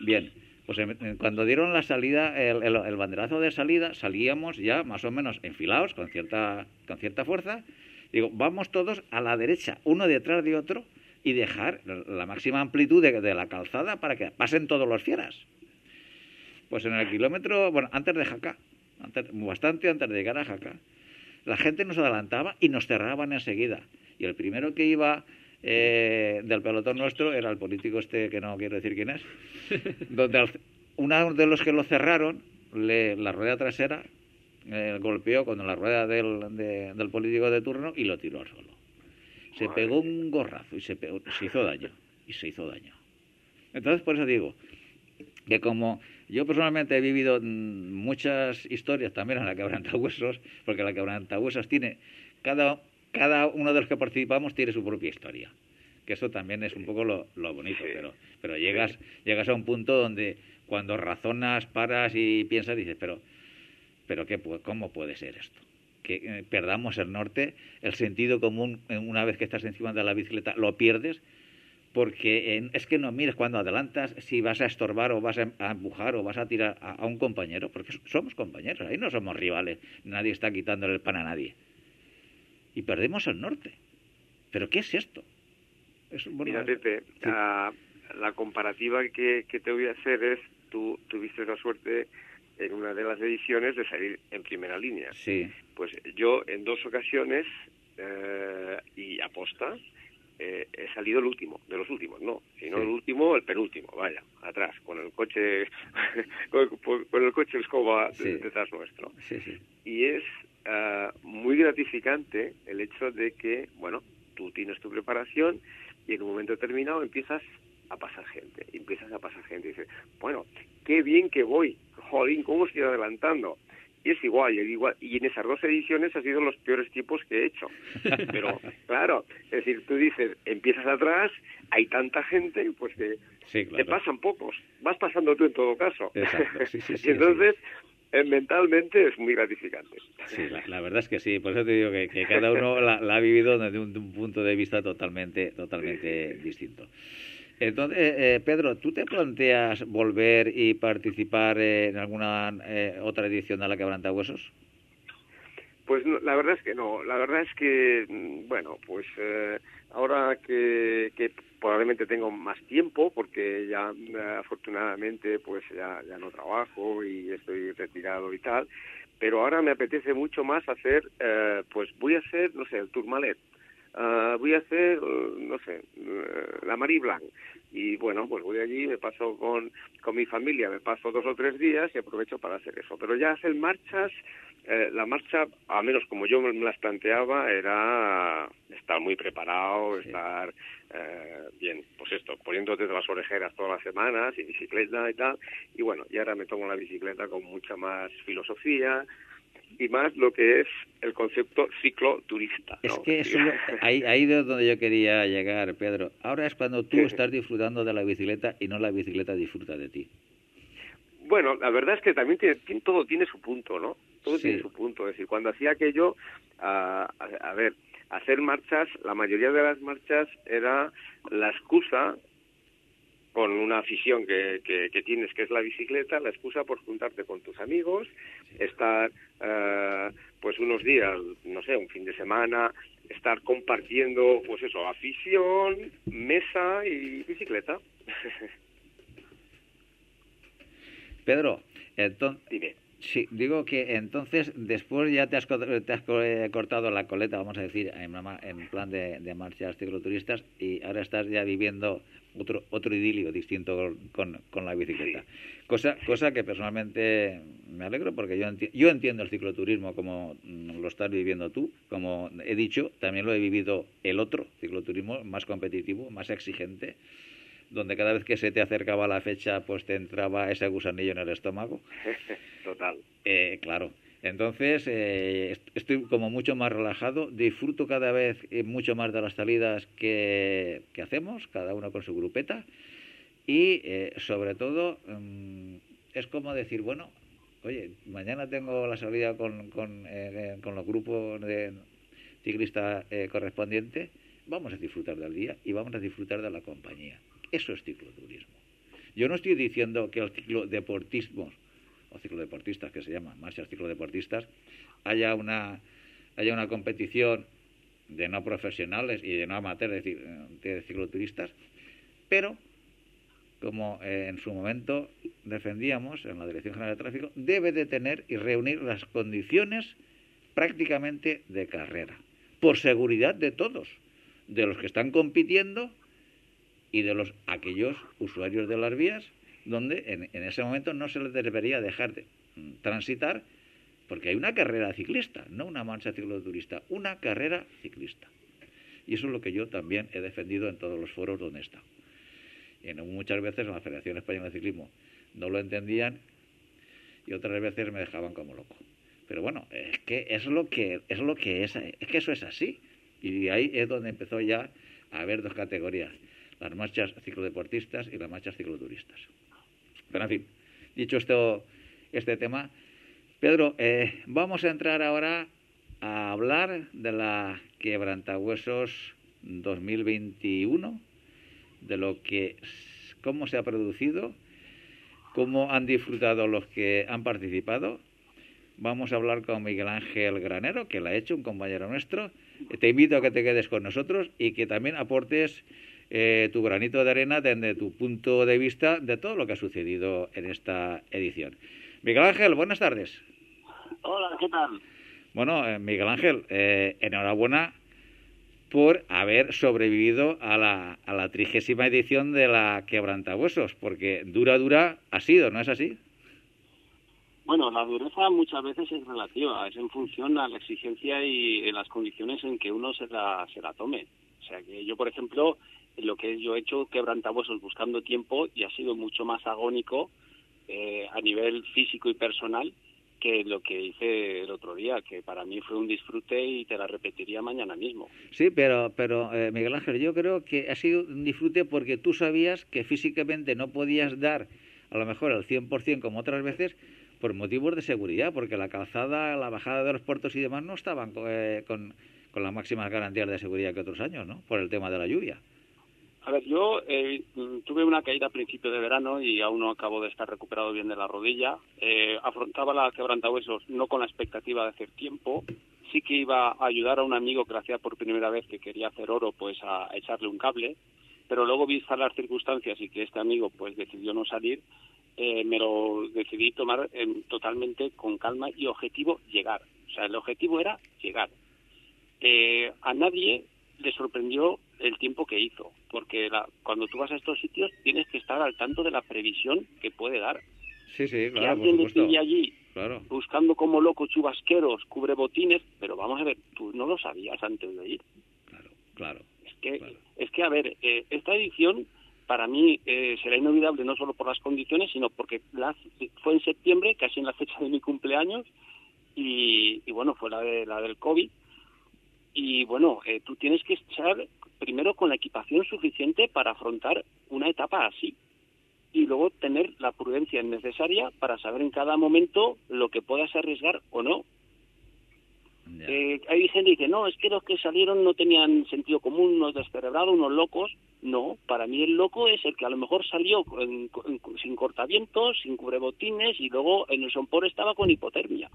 Bien, pues cuando dieron la salida, el, el- el banderazo de salida, salíamos ya más o menos enfilados con cierta, con cierta fuerza. Digo, vamos todos a la derecha, uno detrás de otro, y dejar la máxima amplitud de, de la calzada para que pasen todos los fieras. Pues en el kilómetro, bueno, antes de Jaca, antes- bastante antes de llegar a Jaca, la gente nos adelantaba y nos cerraban enseguida. Y el primero que iba eh, del pelotón nuestro era el político este, que no quiero decir quién es, donde al- uno de los que lo cerraron, le- la rueda trasera, eh, golpeó con la rueda del, de- del político de turno y lo tiró al suelo. Se
Madre
pegó un gorrazo y se, pegó- se hizo daño. Y se hizo daño. Entonces, por eso digo, que como yo personalmente he vivido mm, muchas historias también en la quebrantahuesos, porque la quebrantahuesos tiene, cada, cada uno de los que participamos tiene su propia historia, que eso también es un poco lo, lo bonito, pero, pero llegas, llegas a un punto donde cuando razonas, paras y piensas, dices, pero, pero qué, ¿cómo puede ser esto? Que eh, perdamos el norte, el sentido común, una vez que estás encima de la bicicleta, lo pierdes, porque es que no mires cuando adelantas si vas a estorbar o vas a, empujar o vas a tirar a, un compañero, porque somos compañeros, ahí no somos rivales, nadie está quitándole el pan a nadie. Y perdemos el norte. ¿Pero qué es esto?
Mira, Pepe, la comparativa que, que, te voy a hacer es, tú tuviste la suerte en una de las ediciones de salir en primera línea.
Sí.
Pues yo en dos ocasiones, eh, y aposta, eh, he salido el último, de los últimos, no, sino el último, el penúltimo, vaya, atrás, con el coche, con, el coche escoba detrás nuestro. Y es uh, muy gratificante el hecho de que, bueno, tú tienes tu preparación y en un momento determinado empiezas a pasar gente, empiezas a pasar gente y dices, bueno, qué bien que voy, jolín, cómo estoy adelantando y es igual, y, igual, y en esas dos ediciones ha sido los peores tipos que he hecho. Pero claro, es decir, tú dices, empiezas atrás, hay tanta gente, pues que te pasan pocos, vas pasando tú en todo caso. y entonces, eh, mentalmente es muy gratificante.
Sí, la, verdad es que sí, por eso te digo que, cada uno la, ha vivido desde un, punto de vista totalmente, totalmente distinto. Entonces, eh, eh, Pedro, ¿tú te planteas volver y participar en alguna eh, otra edición de la Quebrantahuesos?
Pues la verdad es que no. La verdad es que, mm, bueno, pues ahora que, probablemente tengo más tiempo, porque ya afortunadamente pues ya, ya no trabajo y estoy retirado y tal, pero ahora me apetece mucho más hacer, pues voy a hacer, no sé, el Tourmalet Uh, voy a hacer, no sé, uh, la Marie Blanc. Y bueno, pues voy allí, me paso con, con mi familia, me paso dos o tres días y aprovecho para hacer eso. Pero ya hacer marchas, eh, la marcha, a menos como yo me las planteaba, era estar muy preparado, estar eh, bien, pues esto, poniéndote las orejeras todas las semanas y bicicleta y tal. Y bueno, y ahora me tomo la bicicleta con mucha más filosofía, y más lo que es el concepto cicloturista.
Es que eso ahí, ahí es donde yo quería llegar, Pedro. Ahora es cuando tú estás disfrutando de la bicicleta y no la bicicleta disfruta de ti.
Bueno, la verdad es que también tiene, todo tiene su punto, ¿no? Todo tiene su punto. Es decir, cuando hacía aquello, a, a ver, hacer marchas, la mayoría de las marchas era la excusa con una afición que, que, tienes, que es la bicicleta, la excusa por juntarte con tus amigos, estar eh, pues unos días, no sé, un fin de semana, estar compartiendo, pues eso, afición, mesa y bicicleta.
Pedro, entonces, Sí, digo que entonces después ya te has, te has eh, cortado la coleta, vamos a decir, en, en plan de, de marchas cicloturistas y ahora estás ya viviendo otro otro idilio distinto con, con la bicicleta. Cosa, cosa que personalmente me alegro porque yo, yo entiendo el cicloturismo como lo estás viviendo tú. Como he dicho, también lo he vivido el otro cicloturismo, más competitivo, más exigente, donde cada vez que se te acercaba la fecha, pues te entraba ese gusanillo en el estómago.
Total.
Eh, claro. Entonces, eh, estoy como mucho más relajado, disfruto cada vez eh, mucho más de las salidas que, hacemos, cada uno con su grupeta, y eh, sobre todo mm, es como decir, bueno, oye, mañana tengo la salida con, con, con los grupos de ciclistas correspondientes, vamos a disfrutar del día y vamos a disfrutar de la compañía. Eso es cicloturismo. Yo no estoy diciendo que el ciclodeportismo o ciclodeportistas que se llaman, marchas ciclodeportistas, haya una, haya una competición de no profesionales y de no amateurs, de, de cicloturistas, pero como en su momento defendíamos en la Dirección General de Tráfico, debe de tener y reunir las condiciones prácticamente de carrera, por seguridad de todos, de los que están compitiendo y de los aquellos usuarios de las vías donde en, ese momento no se les debería dejar de mm, transitar porque hay una carrera ciclista, no una marcha cicloturista, una carrera ciclista. Y eso es lo que yo también he defendido en todos los foros donde estado. Y muchas veces en la Federación Española de Ciclismo, no lo entendían y otras veces me dejaban como loco. Pero bueno, es que es lo que es lo que es, es que eso es así. Y ahí es donde empezó ya a haber dos categorías, las marchas ciclodeportistas y las marchas cicloturistas. Pero en fin, dicho esto, este tema, Pedro, eh, vamos a entrar ahora a hablar de la quebrantahuesos 2021, de lo que cómo se ha producido, cómo han disfrutado los que han participado. Vamos a hablar con Miguel Ángel Granero, que lo ha hecho, un compañero nuestro. Te invito a que te quedes con nosotros y que también aportes eh, tu granito de arena desde tu punto de vista de todo lo que ha sucedido en esta edición. Miguel Ángel, buenas tardes.
Hola, ¿qué tal?
Bueno, eh, Miguel Ángel, eh, enhorabuena por haber sobrevivido a la, a la trigésima edición de la Quebrantahuesos, porque dura, dura ha sido, ¿no es así?
Bueno, la dureza muchas veces es relativa, es en función a la exigencia y las condiciones en que uno se la, se la tome. O sea que yo, por ejemplo, lo que yo he hecho quebrantahuesos buscando tiempo y ha sido mucho más agónico eh, a nivel físico y personal que lo que hice el otro día, que para mí fue un disfrute y te la repetiría mañana mismo.
Sí, pero, pero eh, Miguel Ángel, yo creo que ha sido un disfrute porque tú sabías que físicamente no podías dar a lo mejor al 100% como otras veces por motivos de seguridad, porque la calzada, la bajada de los puertos y demás no estaban eh, con, con las máximas garantías de seguridad que otros años, ¿no? Por el tema de la lluvia.
A ver, yo eh, tuve una caída a principio de verano y aún no acabo de estar recuperado bien de la rodilla. Eh, afrontaba la quebrantahuesos no con la expectativa de hacer tiempo. Sí que iba a ayudar a un amigo que lo hacía por primera vez que quería hacer oro, pues a, echarle un cable. Pero luego, vistas las circunstancias y que este amigo pues decidió no salir, eh, me lo decidí tomar totalmente con calma y objetivo llegar. O sea, el objetivo era llegar. a nadie le sorprendió el tiempo que hizo, porque la, cuando tú vas a estos sitios tienes que estar al tanto de la previsión que puede dar.
Sí, sí, claro.
Que alguien
le
allí buscando como loco chubasqueros, cubre botines, pero vamos a ver, tú no lo sabías antes de ir.
Claro, claro.
Es que, es que a ver, eh, esta edición para mí eh, será inolvidable no solo por las condiciones, sino porque la, fue en septiembre, casi en la fecha de mi cumpleaños, y, y bueno, fue la, de, la del COVID, y bueno, eh, tú tienes que estar primero con la equipación suficiente para afrontar una etapa así y luego tener la prudencia necesaria para saber en cada momento lo que puedas arriesgar o no. Eh, hay gente que dice, no, es que los que salieron no tenían sentido común, unos descerebrados, unos locos. No, para mí el loco es el que a lo mejor salió sin cortavientos, sin cubrebotines y luego en el sompor estaba con hipotermia.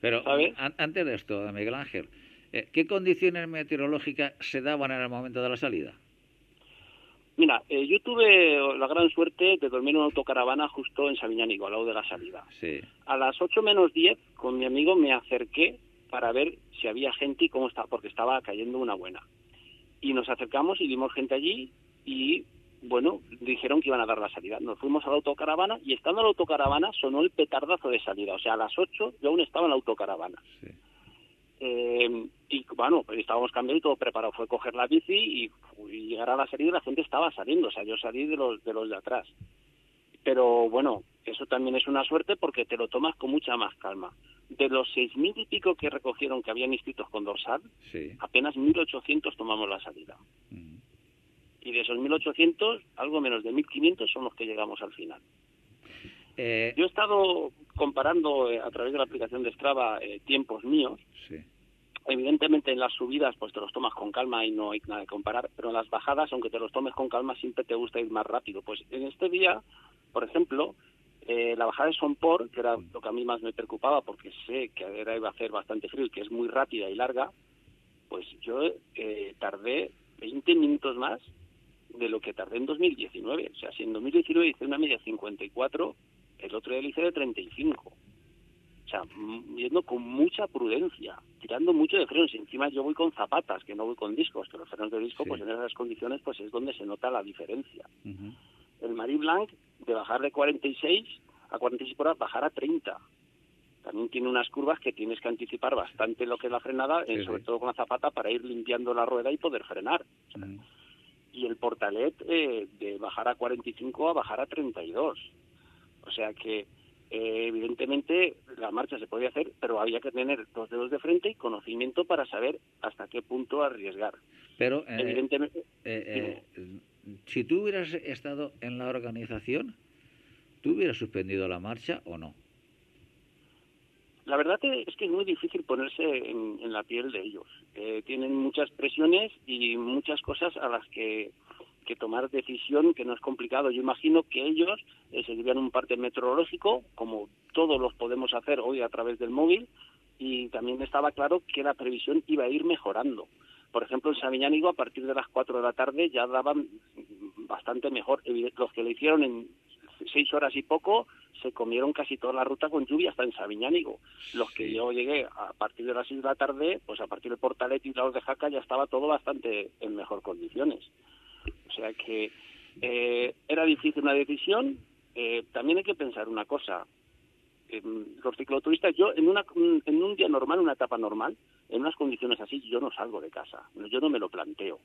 Pero antes de esto, Miguel Ángel, ¿Qué condiciones meteorológicas se daban en el momento de la salida?
Mira, eh, yo tuve la gran suerte de dormir en una autocaravana justo en Sabiñánigo, al lado de la salida.
Sí.
A las 8 menos 10, con mi amigo me acerqué para ver si había gente y cómo estaba, porque estaba cayendo una buena. Y nos acercamos y vimos gente allí y, bueno, dijeron que iban a dar la salida. Nos fuimos a la autocaravana y estando en la autocaravana sonó el petardazo de salida. O sea, a las 8 yo aún estaba en la autocaravana. Sí. Eh, y bueno, pues estábamos cambiando y todo preparado. Fue coger la bici y, llegar a la salida y la gente estaba saliendo. O sea, yo salí de los, de los de atrás. Pero bueno, eso también es una suerte porque te lo tomas con mucha más calma. De los seis mil y pico que recogieron que habían inscritos con dorsal,
sí.
apenas 1.800 tomamos la salida.
Mm.
Y de esos 1.800, algo menos de 1.500 son los que llegamos al final.
Eh...
Yo he estado comparando eh, a través de la aplicación de Strava eh, tiempos míos.
Sí.
Evidentemente en las subidas pues te los tomas con calma y no hay nada que comparar, pero en las bajadas, aunque te los tomes con calma, siempre te gusta ir más rápido. Pues en este día, por ejemplo, eh, la bajada de Sonpor, que era lo que a mí más me preocupaba porque sé que era, iba a hacer bastante frío y que es muy rápida y larga, pues yo eh, tardé 20 minutos más de lo que tardé en 2019. O sea, si en 2019 hice una media 54, el otro día hice de 35 sea, yendo con mucha prudencia, tirando mucho de frenos. Y encima yo voy con zapatas, que no voy con discos, que los frenos de disco, pues en esas condiciones, pues es donde se nota la diferencia. El Marie Blanc, de bajar de 46 a 46 por hora, bajar a 30. También tiene unas curvas que tienes que anticipar bastante lo que es la frenada, eh, sobre todo con la zapata, para ir limpiando la rueda y poder frenar. Y el portalet, eh, de bajar a 45 a bajar a 32 O sea que eh, evidentemente la marcha se podía hacer, pero había que tener dos dedos de frente y conocimiento para saber hasta qué punto arriesgar.
Pero, eh,
evidentemente,
eh, si tú hubieras estado en la organización, ¿tú hubieras suspendido la marcha o no?
La verdad es que es muy difícil ponerse en, la piel de ellos. tienen muchas presiones y muchas cosas a las que que tomar decisión que no es complicado. Yo imagino que ellos eh, seguirían un parte meteorológico, como todos los podemos hacer hoy a través del móvil, y también estaba claro que la previsión iba a ir mejorando. Por ejemplo, en Sabiñánigo, a partir de las 4 de la tarde, ya daban bastante mejor. Los que lo hicieron en seis horas y poco se comieron casi toda la ruta con lluvia hasta en Sabiñánigo. Los que yo llegué a partir de las 6 de la tarde, pues a partir de Portalet y Laos de Jaca ya estaba todo bastante en mejor condiciones. O sea que eh, era difícil una decisión. Eh, también hay que pensar una cosa. los cicloturistas, yo en, una, en un día normal, una etapa normal, en unas condiciones así, yo no salgo de casa. Yo no me lo planteo.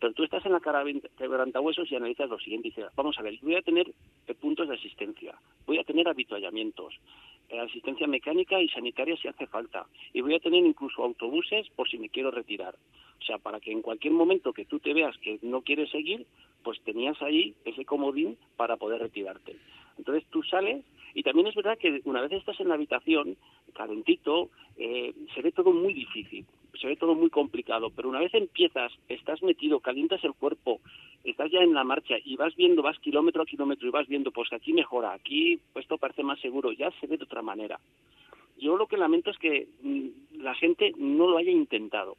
Pero tú estás en la cara quebrantahuesos y analizas lo siguiente y dices, vamos a ver, voy a tener eh, puntos de asistencia, voy a tener habituallamientos, asistencia mecánica y sanitaria si hace falta, y voy a tener incluso autobuses por si me quiero retirar. O sea, para que en cualquier momento que tú te veas que no quieres seguir, pues tenías ahí ese comodín para poder retirarte. Entonces tú sales y también es verdad que una vez estás en la habitación, calentito, eh, se ve todo muy difícil, se ve todo muy complicado, pero una vez empiezas, estás metido, calientas el cuerpo, estás ya en la marcha y vas viendo, vas kilómetro a kilómetro y vas viendo, pues aquí mejora, aquí esto parece más seguro, ya se ve de otra manera. Yo lo que lamento es que mm, la gente no lo haya intentado.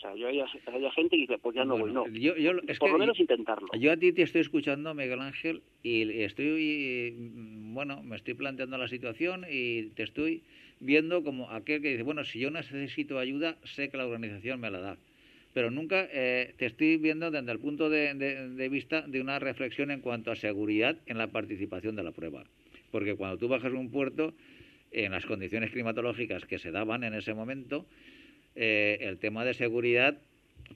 O sea, yo haya, gente que dice, pues ya no voy, no. Por lo menos intentarlo.
Yo a ti te estoy escuchando, Miguel Ángel, y estoy, mm, bueno, me estoy planteando la situación y te estoy viendo como aquel que dice, bueno, si yo necesito ayuda, sé que la organización me la da. Pero nunca eh, te estoy viendo desde el punto de, de vista de una reflexión en cuanto a seguridad en la participación de la prueba. Porque cuando tú bajas un puerto, en las condiciones climatológicas que se daban en ese momento, eh, el tema de seguridad,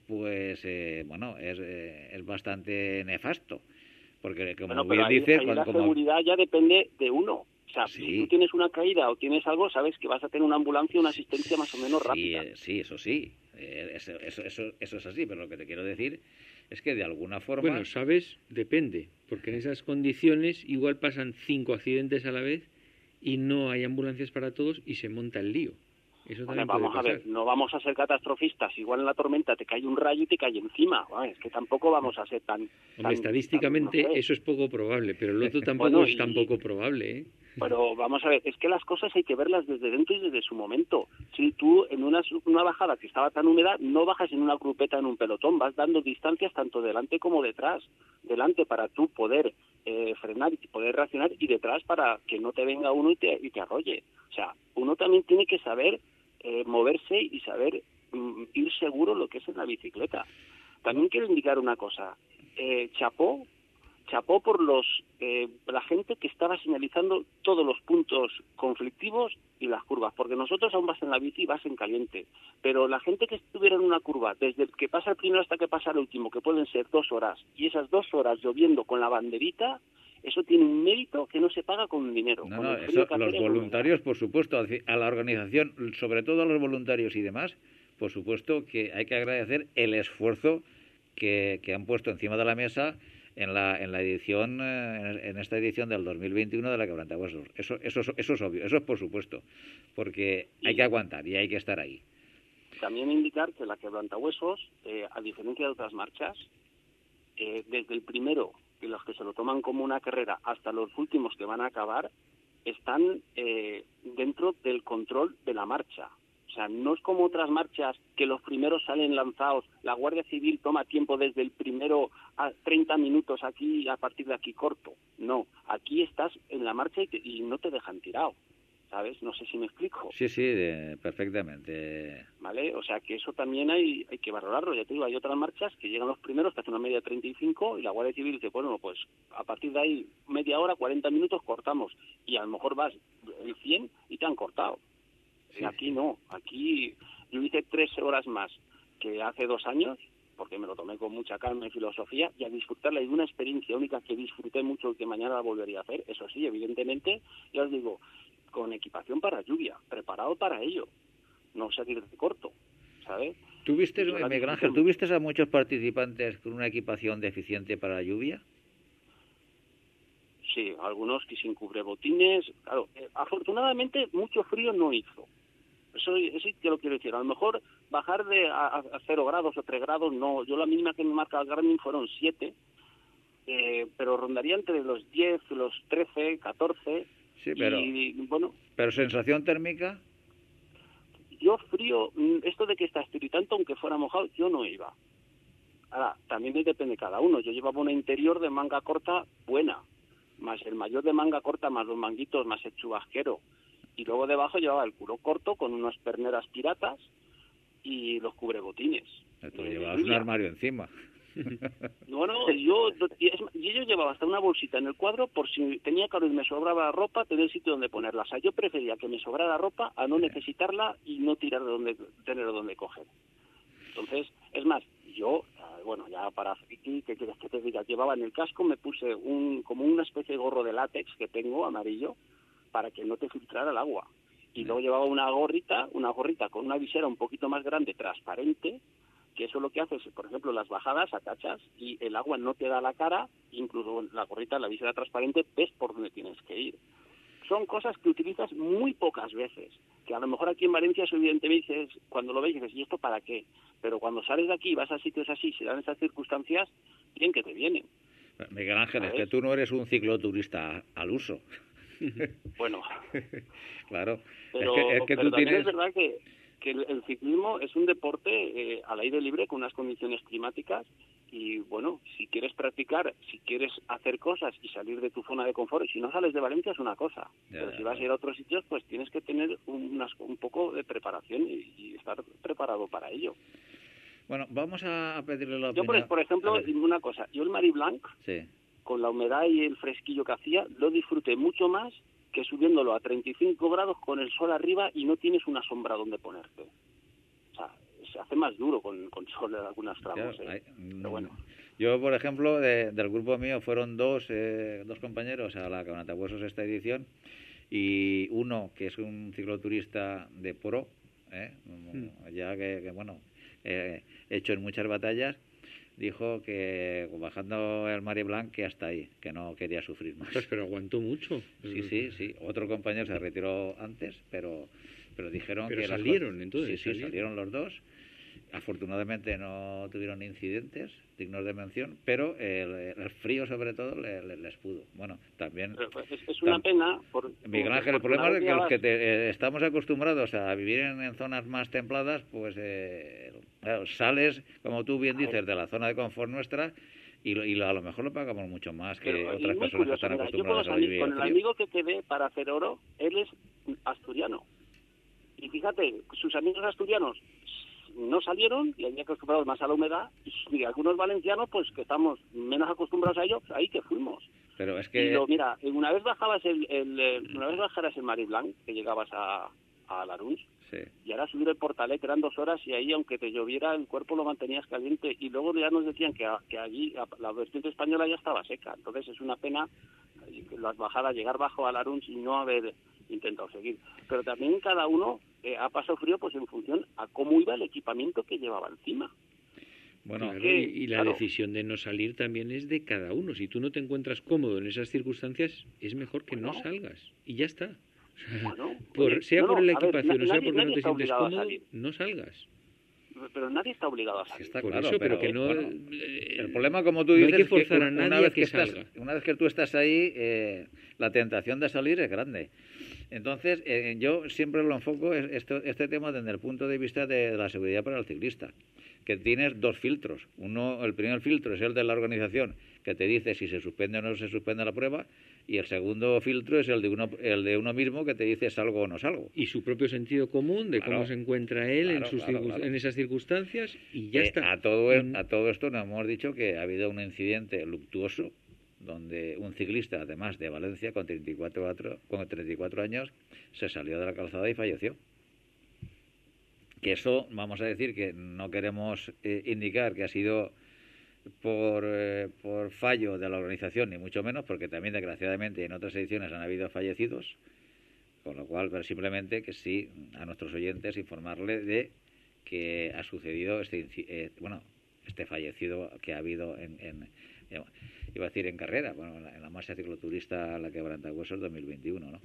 pues eh, bueno, es, eh, es bastante nefasto. Porque como bien dices...
la seguridad ya depende de uno. O sea, si tú tienes una caída o tienes algo, sabes que vas a tener una ambulancia, una asistencia más o menos rápida.
Sí, eso sí. Eso, eso, eso, eso, es así, pero lo que te quiero decir es que de alguna forma...
Bueno, sabes, depende, porque en esas condiciones igual pasan cinco accidentes a la vez y no hay ambulancias para todos y se monta el lío
vamos a ver, no vamos a ser catastrofistas. Igual en la tormenta te cae un rayo y te cae encima. es que tampoco vamos a ser tan.
estadísticamente eso es poco probable, pero lo otro tampoco es tan poco probable. ¿eh?
Pero vamos a ver, es que las cosas hay que verlas desde dentro y desde su momento. Si tú en una, una bajada que estaba tan húmeda, no bajas en una grupeta, en un pelotón, vas dando distancias tanto delante como detrás. Delante para tú poder eh, frenar y poder reaccionar y detrás para que no te venga uno y te, y te arrolle. O sea, uno también tiene que saber eh, moverse y saber mm, ir seguro lo que es en la bicicleta. También quiero indicar una cosa. Eh, chapó, chapó por los eh, la gente que estaba señalizando todos los puntos conflictivos y las curvas, porque nosotros aún vas en la bici y vas en caliente, pero la gente que estuviera en una curva, desde que pasa el primero hasta que pasa el último, que pueden ser dos horas, y esas dos horas lloviendo con la banderita, eso tiene un mérito que no se paga con dinero.
No, no, eso, los voluntarios, por supuesto, a la organización, sobre todo a los voluntarios y demás, por supuesto que hay que agradecer el esfuerzo que, han puesto encima de la mesa en la, en la edición, eh, en esta edición del 2021 de la Quebrantahuesos. Eso, eso, eso es obvio, eso es por supuesto, porque hay que aguantar y hay que estar ahí.
También indicar que la Quebrantahuesos, eh, a diferencia de otras marchas, eh, desde el primero y los que se lo toman como una carrera hasta los últimos que van a acabar están eh, dentro del control de la marcha. O sea, no es como otras marchas que los primeros salen lanzados, la Guardia Civil toma tiempo desde el primero a 30 minutos aquí, a partir de aquí corto. No, aquí estás en la marcha y no te dejan tirado. ¿Sabes? No sé si me explico.
Sí, sí, perfectamente.
¿Vale? O sea que eso también hay, hay que valorarlo. Ya te digo, hay otras marchas que llegan los primeros, que hacen una media de 35 y la Guardia Civil dice, bueno, pues a partir de ahí media hora, 40 minutos cortamos y a lo mejor vas el 100 y te han cortado. Y aquí no, aquí yo hice tres horas más que hace dos años porque me lo tomé con mucha calma y filosofía, y a disfrutarla de una experiencia única que disfruté mucho y que mañana la volvería a hacer. Eso sí, evidentemente, ya os digo, con equipación para lluvia, preparado para ello, no salir de corto, ¿sabes?
¿Tuviste, Miguel Ángel, ¿tuviste a muchos participantes con una equipación deficiente para la lluvia?
Sí, algunos que sin cubrebotines. Claro, eh, afortunadamente mucho frío no hizo. Eso, sí que lo quiero decir. A lo mejor bajar de a, cero grados o tres grados, no. Yo la mínima que me marca el Garmin fueron siete, eh, pero rondaría entre los 10, los 13, 14.
Sí, pero. bueno. Pero sensación térmica.
Yo frío, mm, esto de que está tanto aunque fuera mojado, yo no iba. Ahora, también depende de cada uno. Yo llevaba una interior de manga corta buena, más el mayor de manga corta, más los manguitos, más el chubasquero. Y luego debajo llevaba el culo corto con unas perneras piratas y los cubrebotines.
Esto llevabas un armario encima.
Bueno, yo, yo llevaba hasta una bolsita en el cuadro por si tenía calor y me sobraba ropa, tener sitio donde ponerla. O sea, yo prefería que me sobrara ropa a no necesitarla y no tirar de donde, tener donde coger. Entonces, es más, yo, ah, bueno, ya para ¿qué quieres que te diga? Llevaba en el casco, me puse un como una especie de gorro de látex que tengo, amarillo, para que no te filtrara el agua. Y luego llevaba una gorrita, una gorrita con una visera un poquito más grande, transparente, que eso lo que hace es, por ejemplo, las bajadas, acachas y el agua no te da la cara, incluso la gorrita, la visera transparente, ves por dónde tienes que ir. Son cosas que utilizas muy pocas veces, que a lo mejor aquí en Valencia eso evidentemente dices, cuando lo ves dices, ¿y esto para qué? Pero cuando sales de aquí y vas a sitios así, se dan esas circunstancias, bien que te vienen.
Miguel Ángel, es que tú no eres un cicloturista al uso.
Bueno.
claro.
Pero, es que, tú tienes... es verdad que que el, ciclismo es un deporte eh, al aire libre con unas condiciones climáticas y bueno, si quieres practicar, si quieres hacer cosas y salir de tu zona de confort, y si no sales de Valencia es una cosa, pero si vas a ir a otros sitios pues tienes que tener unas, un poco de preparación y, estar preparado para ello.
Bueno, vamos a pedirle la
opinión. Yo, por, ejemplo, una cosa, yo el Marie Blanc, con la humedad y el fresquillo que hacía, lo disfruté mucho más que subiéndolo a 35 grados con el sol arriba y no tienes una sombra donde ponerte. O sea, se hace más duro con, con sol en algunas tramos. ¿eh? Pero bueno.
Yo, por ejemplo, del grupo mío fueron dos, eh, dos compañeros a la Huesos esta edición y uno que es un cicloturista de pro, ¿eh? hmm. ya que, que bueno, hecho en muchas batallas dijo que bajando el Marie Blanc que hasta ahí, que no quería sufrir más.
Pues, pero aguantó mucho.
Sí, sí, sí. Otro compañero se retiró antes, pero pero dijeron
que
salieron
entonces.
Sí, sí, salieron los dos. Afortunadamente no tuvieron incidentes dignos de mención, pero el, frío sobre todo les pudo. Bueno, también...
Pues, es, una pena... Por,
Miguel Ángel, el problema es que los que eh, estamos acostumbrados a vivir en, zonas más templadas, pues eh, sales, como tú bien dices, de la zona de confort nuestra y, y a lo mejor lo pagamos mucho más que otras personas que están acostumbradas a vivir
Con el amigo que te ve para hacer oro, él es asturiano. Y fíjate, sus amigos asturianos no salieron y había acostumbrados más a la humedad y algunos valencianos pues que estamos menos acostumbrados a ello pues, ahí que fuimos.
Pero es que
mira una vez bajabas el, el, una vez bajaras el Marie Blanc que llegabas a, a Laruns y ahora subir el Portalet eran dos horas y ahí aunque te lloviera el cuerpo lo mantenías caliente y luego ya nos decían que, que allí la vertiente española ya estaba seca entonces es una pena las bajadas llegar bajo a Laruns y no haber intentado seguir pero también cada uno eh, ha pasado frío pues en función a cómo iba el equipamiento que llevaba encima.
Bueno, y, la decisión de no salir también es de cada uno. Si tú no te encuentras cómodo en esas circunstancias, es mejor que no salgas. Y ya está. Sea por la equipación o sea porque no te sientes cómodo, no salgas
pero nadie está obligado a salir.
Está claro, pero, que no. Eh, el problema, como tú dices,
hay que forzar a nadie
una vez
que,
estás, una vez que tú estás ahí, eh, la tentación de salir es grande. Entonces, eh, yo siempre lo enfoco esto, este tema desde el punto de vista de la seguridad para el ciclista, que tienes dos filtros. Uno, el primer filtro es el de la organización, que te dice si se suspende o no se suspende la prueba, y el segundo filtro es el de uno, el de uno mismo que te dice salgo o no salgo.
Y su propio sentido común de cómo se encuentra él en, sus en esas circunstancias y ya eh, está.
A todo, mm. a todo esto nos hemos dicho que ha habido un incidente luctuoso donde un ciclista, además de Valencia, con 34, con 34 años, se salió de la calzada y falleció. que eso, vamos a decir que no queremos eh, indicar que ha sido por, eh, por fallo de la organización, ni mucho menos, porque también desgraciadamente en otras ediciones han habido fallecidos, con lo cual, pero simplemente que sí, a nuestros oyentes informarle de que ha sucedido este, eh, bueno, este fallecido que ha habido en, en, iba a decir en carrera, bueno, en la, marcha cicloturista la quebrantahuesos 2021, ¿no?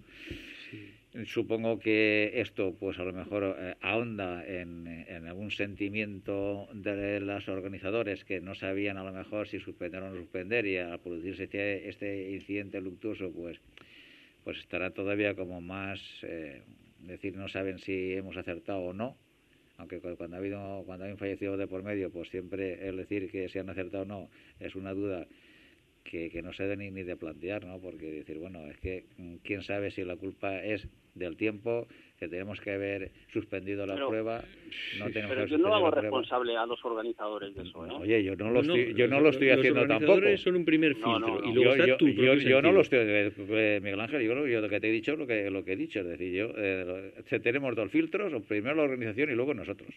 Supongo que esto, pues a lo mejor eh, ahonda en, en, algún sentimiento de los organizadores que no sabían a lo mejor si suspender o no suspender y al producirse este, este incidente luctuoso, pues pues estará todavía como más, eh, decir, no saben si hemos acertado o no, aunque cuando ha habido cuando hay un fallecido de por medio, pues siempre el decir que se han acertado o no es una duda que, que no se debe ni, ni de plantear, ¿no? Porque decir, bueno, es que mm, quién sabe si la culpa es del tiempo, que tenemos que haber suspendido la prueba. No tenemos
pero yo no hago responsable a los organizadores de eso. ¿eh?
Oye, yo no lo estoy, yo no lo estoy haciendo tampoco.
Los son un primer filtro. y luego
yo,
está
yo, yo, no lo estoy, eh, eh, Miguel Ángel, yo, yo, lo que te he dicho lo que, lo que he dicho. Es decir, yo eh, tenemos dos filtros, primero la organización y luego nosotros.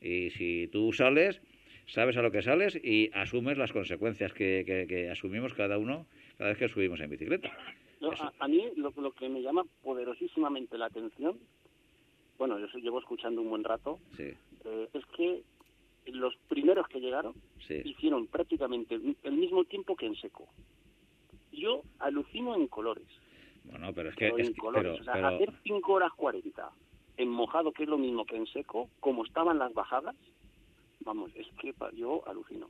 Y si tú sales, sabes a lo que sales y asumes las consecuencias que, que, que asumimos cada uno cada vez que subimos en bicicleta
a, mí lo, que me llama poderosísimamente la atención, bueno, yo llevo escuchando un buen rato, eh, es que los primeros que llegaron hicieron prácticamente el mismo tiempo que en seco. Yo alucino en colores.
Bueno, pero es que...
en colores. o sea, hacer 5 horas 40 en mojado, que es lo mismo que en seco, como estaban las bajadas, vamos, es que yo alucino.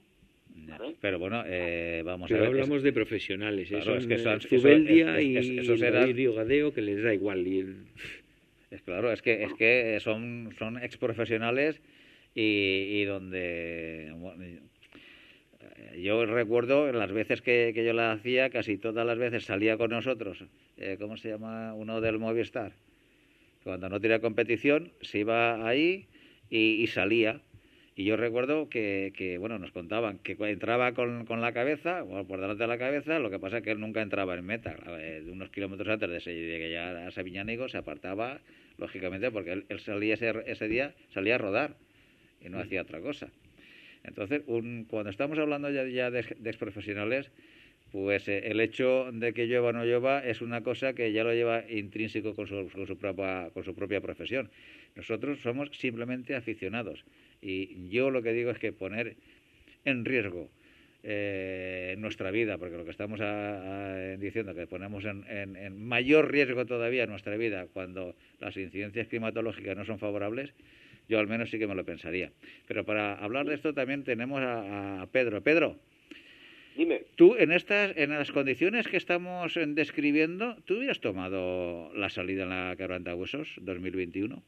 Pero bueno, eh, vamos
a
ver.
hablamos de profesionales, eso es que son, Zubeldia y, eso Gadeo, que les da igual.
Es claro, es que, es que son, son ex profesionales y, donde. yo recuerdo las veces que, yo la hacía, casi todas las veces salía con nosotros. Eh, ¿Cómo se llama? Uno del Movistar. Cuando no tenía competición, se iba ahí y salía y yo recuerdo que, que, bueno, nos contaban que entraba con, con la cabeza, o por delante de la cabeza, lo que pasa es que él nunca entraba en meta. De unos kilómetros antes de, ese, que ya a Sabiñánigo se apartaba, lógicamente, porque él, salía ese, ese, día, salía a rodar y no hacía otra cosa. Entonces, un, cuando estamos hablando ya, ya de, de exprofesionales, pues eh, el hecho de que llueva o no llueva es una cosa que ya lo lleva intrínseco con su, con su, propia, con su propia profesión. Nosotros somos simplemente aficionados y yo lo que digo es que poner en riesgo eh, nuestra vida, porque lo que estamos diciendo que ponemos en, en, mayor riesgo todavía nuestra vida cuando las incidencias climatológicas no son favorables, yo al menos sí que me lo pensaría. Pero para hablar de esto también tenemos a, a Pedro. Pedro.
Dime.
Tú, en estas, en las condiciones que estamos describiendo, ¿tú hubieras tomado la salida en la Quebranta Huesos 2021?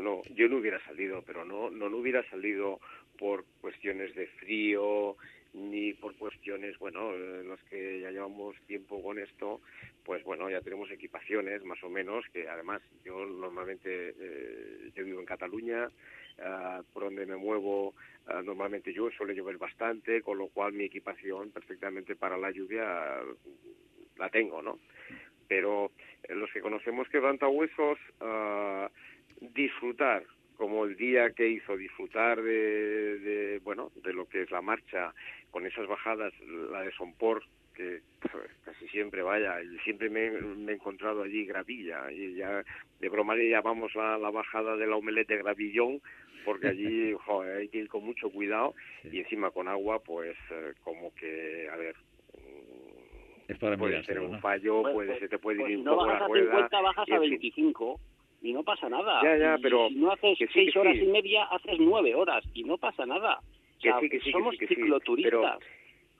No. Yo no, hubiera salido, pero no, no, no hubiera salido por cuestiones de frío, ni por cuestiones, bueno, en las que ya llevamos tiempo con esto, pues bueno, ya tenemos equipaciones más o menos, que además yo normalmente, eh, yo vivo en Cataluña, uh, por donde me muevo uh, normalmente yo suele llover bastante, con lo cual mi equipación perfectamente para la lluvia la tengo, ¿no? Pero eh, los que conocemos quebrantahuesos, uh, disfrutar como el día que hizo disfrutar de, de, bueno de lo que es la marcha con esas bajadas la de Sompor que casi siempre vaya siempre me, me, he encontrado allí gravilla y ya de broma le llamamos la, la bajada de la omelette gravillón porque allí joder, hay que ir con mucho cuidado sí. y encima con agua pues eh, como que a ver
es para
puede ser un fallo
pues,
puede
pues,
se te puede
pues
ir
si
un
no
poco
bajas
la
a
rueda
50 bajas a
en fin,
25 y no pasa nada
Ya, ya,
Y
pero
si no haces
que sí,
seis
que
horas
sí.
y media haces nueve horas y no pasa nada O
Que
sea,
sí, que sí, que
somos
que
cicloturistas
pero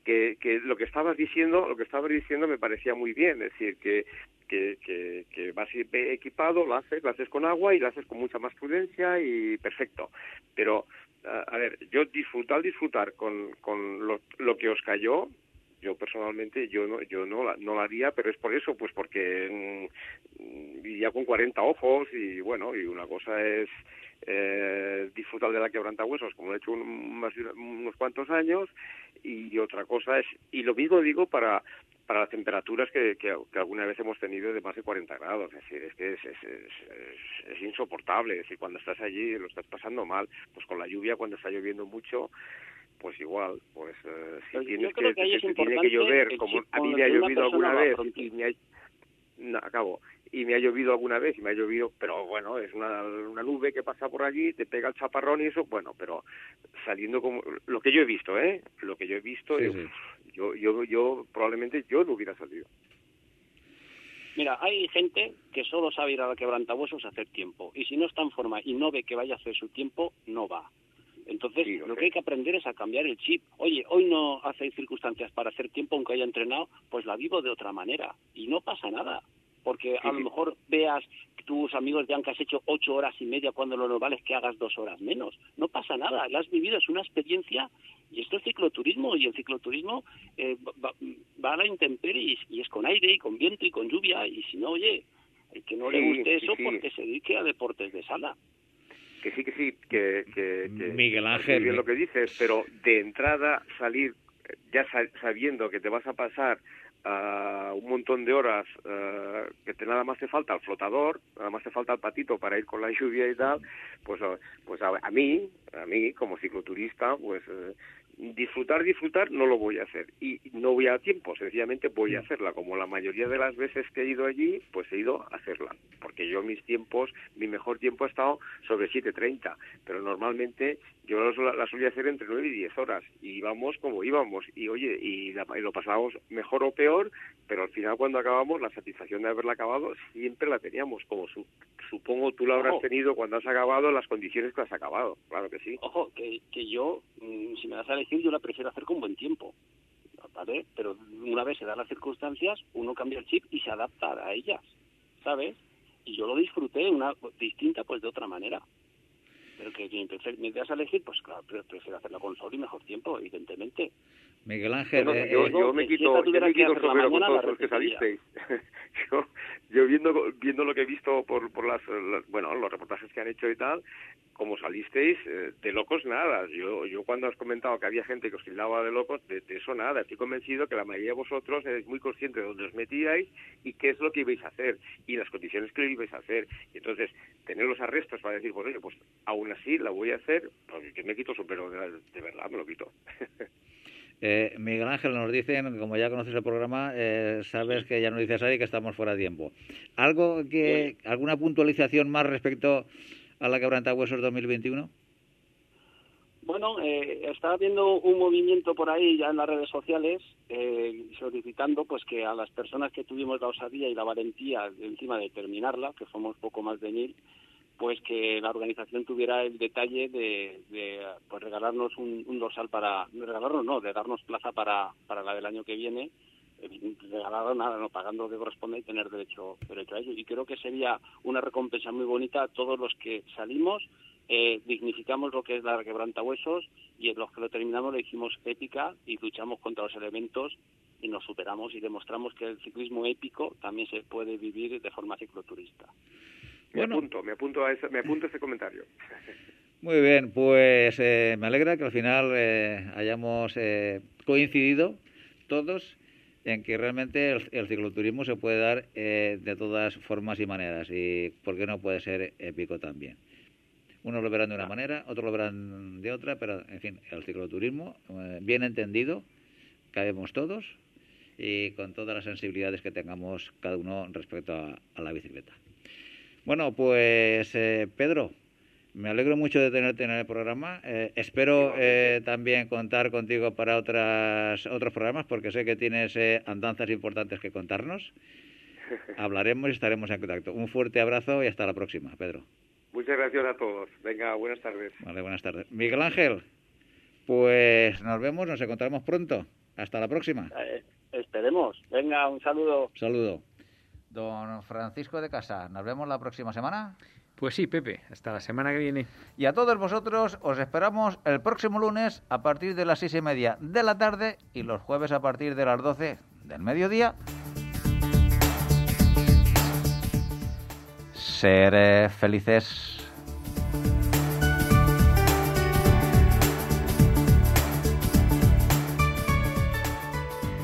que, que lo que estabas diciendo lo que estabas diciendo me parecía muy bien es decir que que, que, que vas equipado, lo haces, lo haces con agua y lo haces con mucha más prudencia y perfecto. Pero, a, a ver, yo disfrutar, disfrutar con, con lo, lo que os cayó, yo personalmente yo no yo no la, no la haría pero es por eso pues porque mm, iría con 40 ojos y bueno y una cosa es eh, disfrutar de la quebrantahuesos como lo he hecho un, más unos cuantos años y otra cosa es y lo mismo digo para para las temperaturas que, que, alguna vez hemos tenido de más de 40 grados. Es decir, es que es, es, es, insoportable. Es decir, cuando estás allí lo estás pasando mal. Pues con la lluvia, cuando está lloviendo mucho, pues igual, pues eh, si tienes que, que, tiene que llover, como a mí me ha llovido alguna vez, y me no, acabo, y me ha llovido alguna vez y me ha llovido, pero bueno, es una, una nube que pasa por allí, te pega el chaparrón y eso, bueno, pero saliendo como lo que yo he visto, ¿eh? Lo que yo he visto, yo, yo, yo probablemente yo no hubiera salido.
Mira, hay gente que solo sabe ir a la quebrantahuesos a hacer tiempo, y si no está en forma y no ve que vaya a hacer su tiempo, no va. Entonces, lo que hay que aprender es a cambiar el chip. Oye, hoy no hace circunstancias para hacer tiempo, aunque haya entrenado, pues la vivo de otra manera. Y no pasa nada porque a lo mejor veas que tus amigos ya que has hecho ocho horas y media cuando lo normal es que hagas dos horas menos. No pasa nada, la has vivido, es una experiencia y esto es cicloturismo y el cicloturismo eh, va, a la intemperie y, es con aire y con viento y con lluvia y si no, oye, el que no le guste eso porque se dedique a deportes de sala.
Que sí, que sí, que, que,
Miguel Ángel.
Bien lo que dices, pero de entrada salir ya sabiendo que te vas a pasar uh, un montón de horas uh, que te nada más te falta el flotador, nada más te falta el patito para ir con la lluvia y tal, pues, pues a, a mí, a mí como cicloturista, pues uh, disfrutar, disfrutar no lo voy a hacer. Y no voy a tiempo, sencillamente voy a mm. hacerla. Como la mayoría de las veces que he ido allí, pues he ido a hacerla, porque yo mis tiempos, mi mejor tiempo ha estado sobre 7.30, pero normalmente yo la, solía hacer entre 9 y 10 horas. Y íbamos como íbamos. Y oye, y, lo pasábamos mejor o peor, pero al final cuando acabamos la satisfacción de haberla acabado siempre la teníamos, como supongo tú la habrás tenido cuando has acabado las condiciones que has acabado, claro que sí.
Ojo, que, que yo, mm, si me das a elegir, yo la prefiero hacer con buen tiempo. ¿Vale? Pero una vez se dan las circunstancias, uno cambia el chip y se adapta a ellas, ¿sabes? Y yo lo disfruté una distinta, pues de otra manera pero que me das a elegir, pues claro, prefiero hacerlo con sol y mejor tiempo, evidentemente.
Miguel Ángel,
eh, yo, yo, me quito, yo me quito sombrero con todos los que salisteis. yo, yo viendo, viendo lo que he visto por, por las, bueno, los reportajes que han hecho y tal, como salisteis, eh, de locos nada. Yo, yo cuando has comentado que había gente que os tildaba de locos, de, eso nada. Estoy convencido que la mayoría de vosotros eres muy consciente de dónde os metíais y qué es lo que ibais a hacer y las condiciones que ibais a hacer. Y entonces, tener los arrestos para decir, pues oye, pues aún así la voy a hacer, pues que me quito pero de, de verdad me lo quito.
Eh, Miguel Ángel nos dicen, como ya conoces el programa, eh, sabes que ya nos dices ahí que estamos fuera de tiempo. ¿Algo que, ¿Alguna puntualización más respecto a la Huesos 2021?
Bueno, eh, estaba viendo un movimiento por ahí ya en las redes sociales eh, solicitando pues que a las personas que tuvimos la osadía y la valentía encima de terminarla, que somos poco más de mil, pues que la organización tuviera el detalle de, pues regalarnos un, dorsal para regalarnos no de darnos plaza para, para la del año que viene eh, regalar nada no pagando de que corresponde y tener derecho derecho a ello y creo que sería una recompensa muy bonita a todos los que salimos eh, dignificamos lo que es la quebrantahuesos y los que lo terminamos lo hicimos épica y luchamos contra los elementos y nos superamos y demostramos que el ciclismo épico también se puede vivir de forma cicloturista.
Me apunto, me apunto a ese, me apunto ese comentario.
Muy bien, pues eh, me alegra que al final eh, hayamos eh, coincidido todos en que realmente el, cicloturismo se puede dar de todas formas y maneras y por qué no puede ser épico también. Unos lo verán de una manera, otros lo verán de otra, pero en fin, el cicloturismo, bien entendido, cabemos todos y con todas las sensibilidades que tengamos cada uno respecto a la bicicleta. Bueno, pues eh, Pedro, me alegro mucho de tenerte en el programa. Eh, espero eh, también contar contigo para otras, otros programas porque sé que tienes andanzas importantes que contarnos. Hablaremos y estaremos en contacto. Un fuerte abrazo y hasta la próxima, Pedro.
Muchas gracias a todos. Venga, buenas tardes.
Vale, buenas tardes. Miguel Ángel, pues nos vemos, nos encontraremos pronto. Hasta la próxima.
esperemos. Venga, un saludo.
saludo. Don Francisco de Casa, nos vemos la próxima semana.
Pues sí, Pepe, hasta la semana que viene.
Y a todos vosotros os esperamos el próximo lunes a partir de las seis y media de la tarde y los jueves a partir de las doce del mediodía. Ser felices.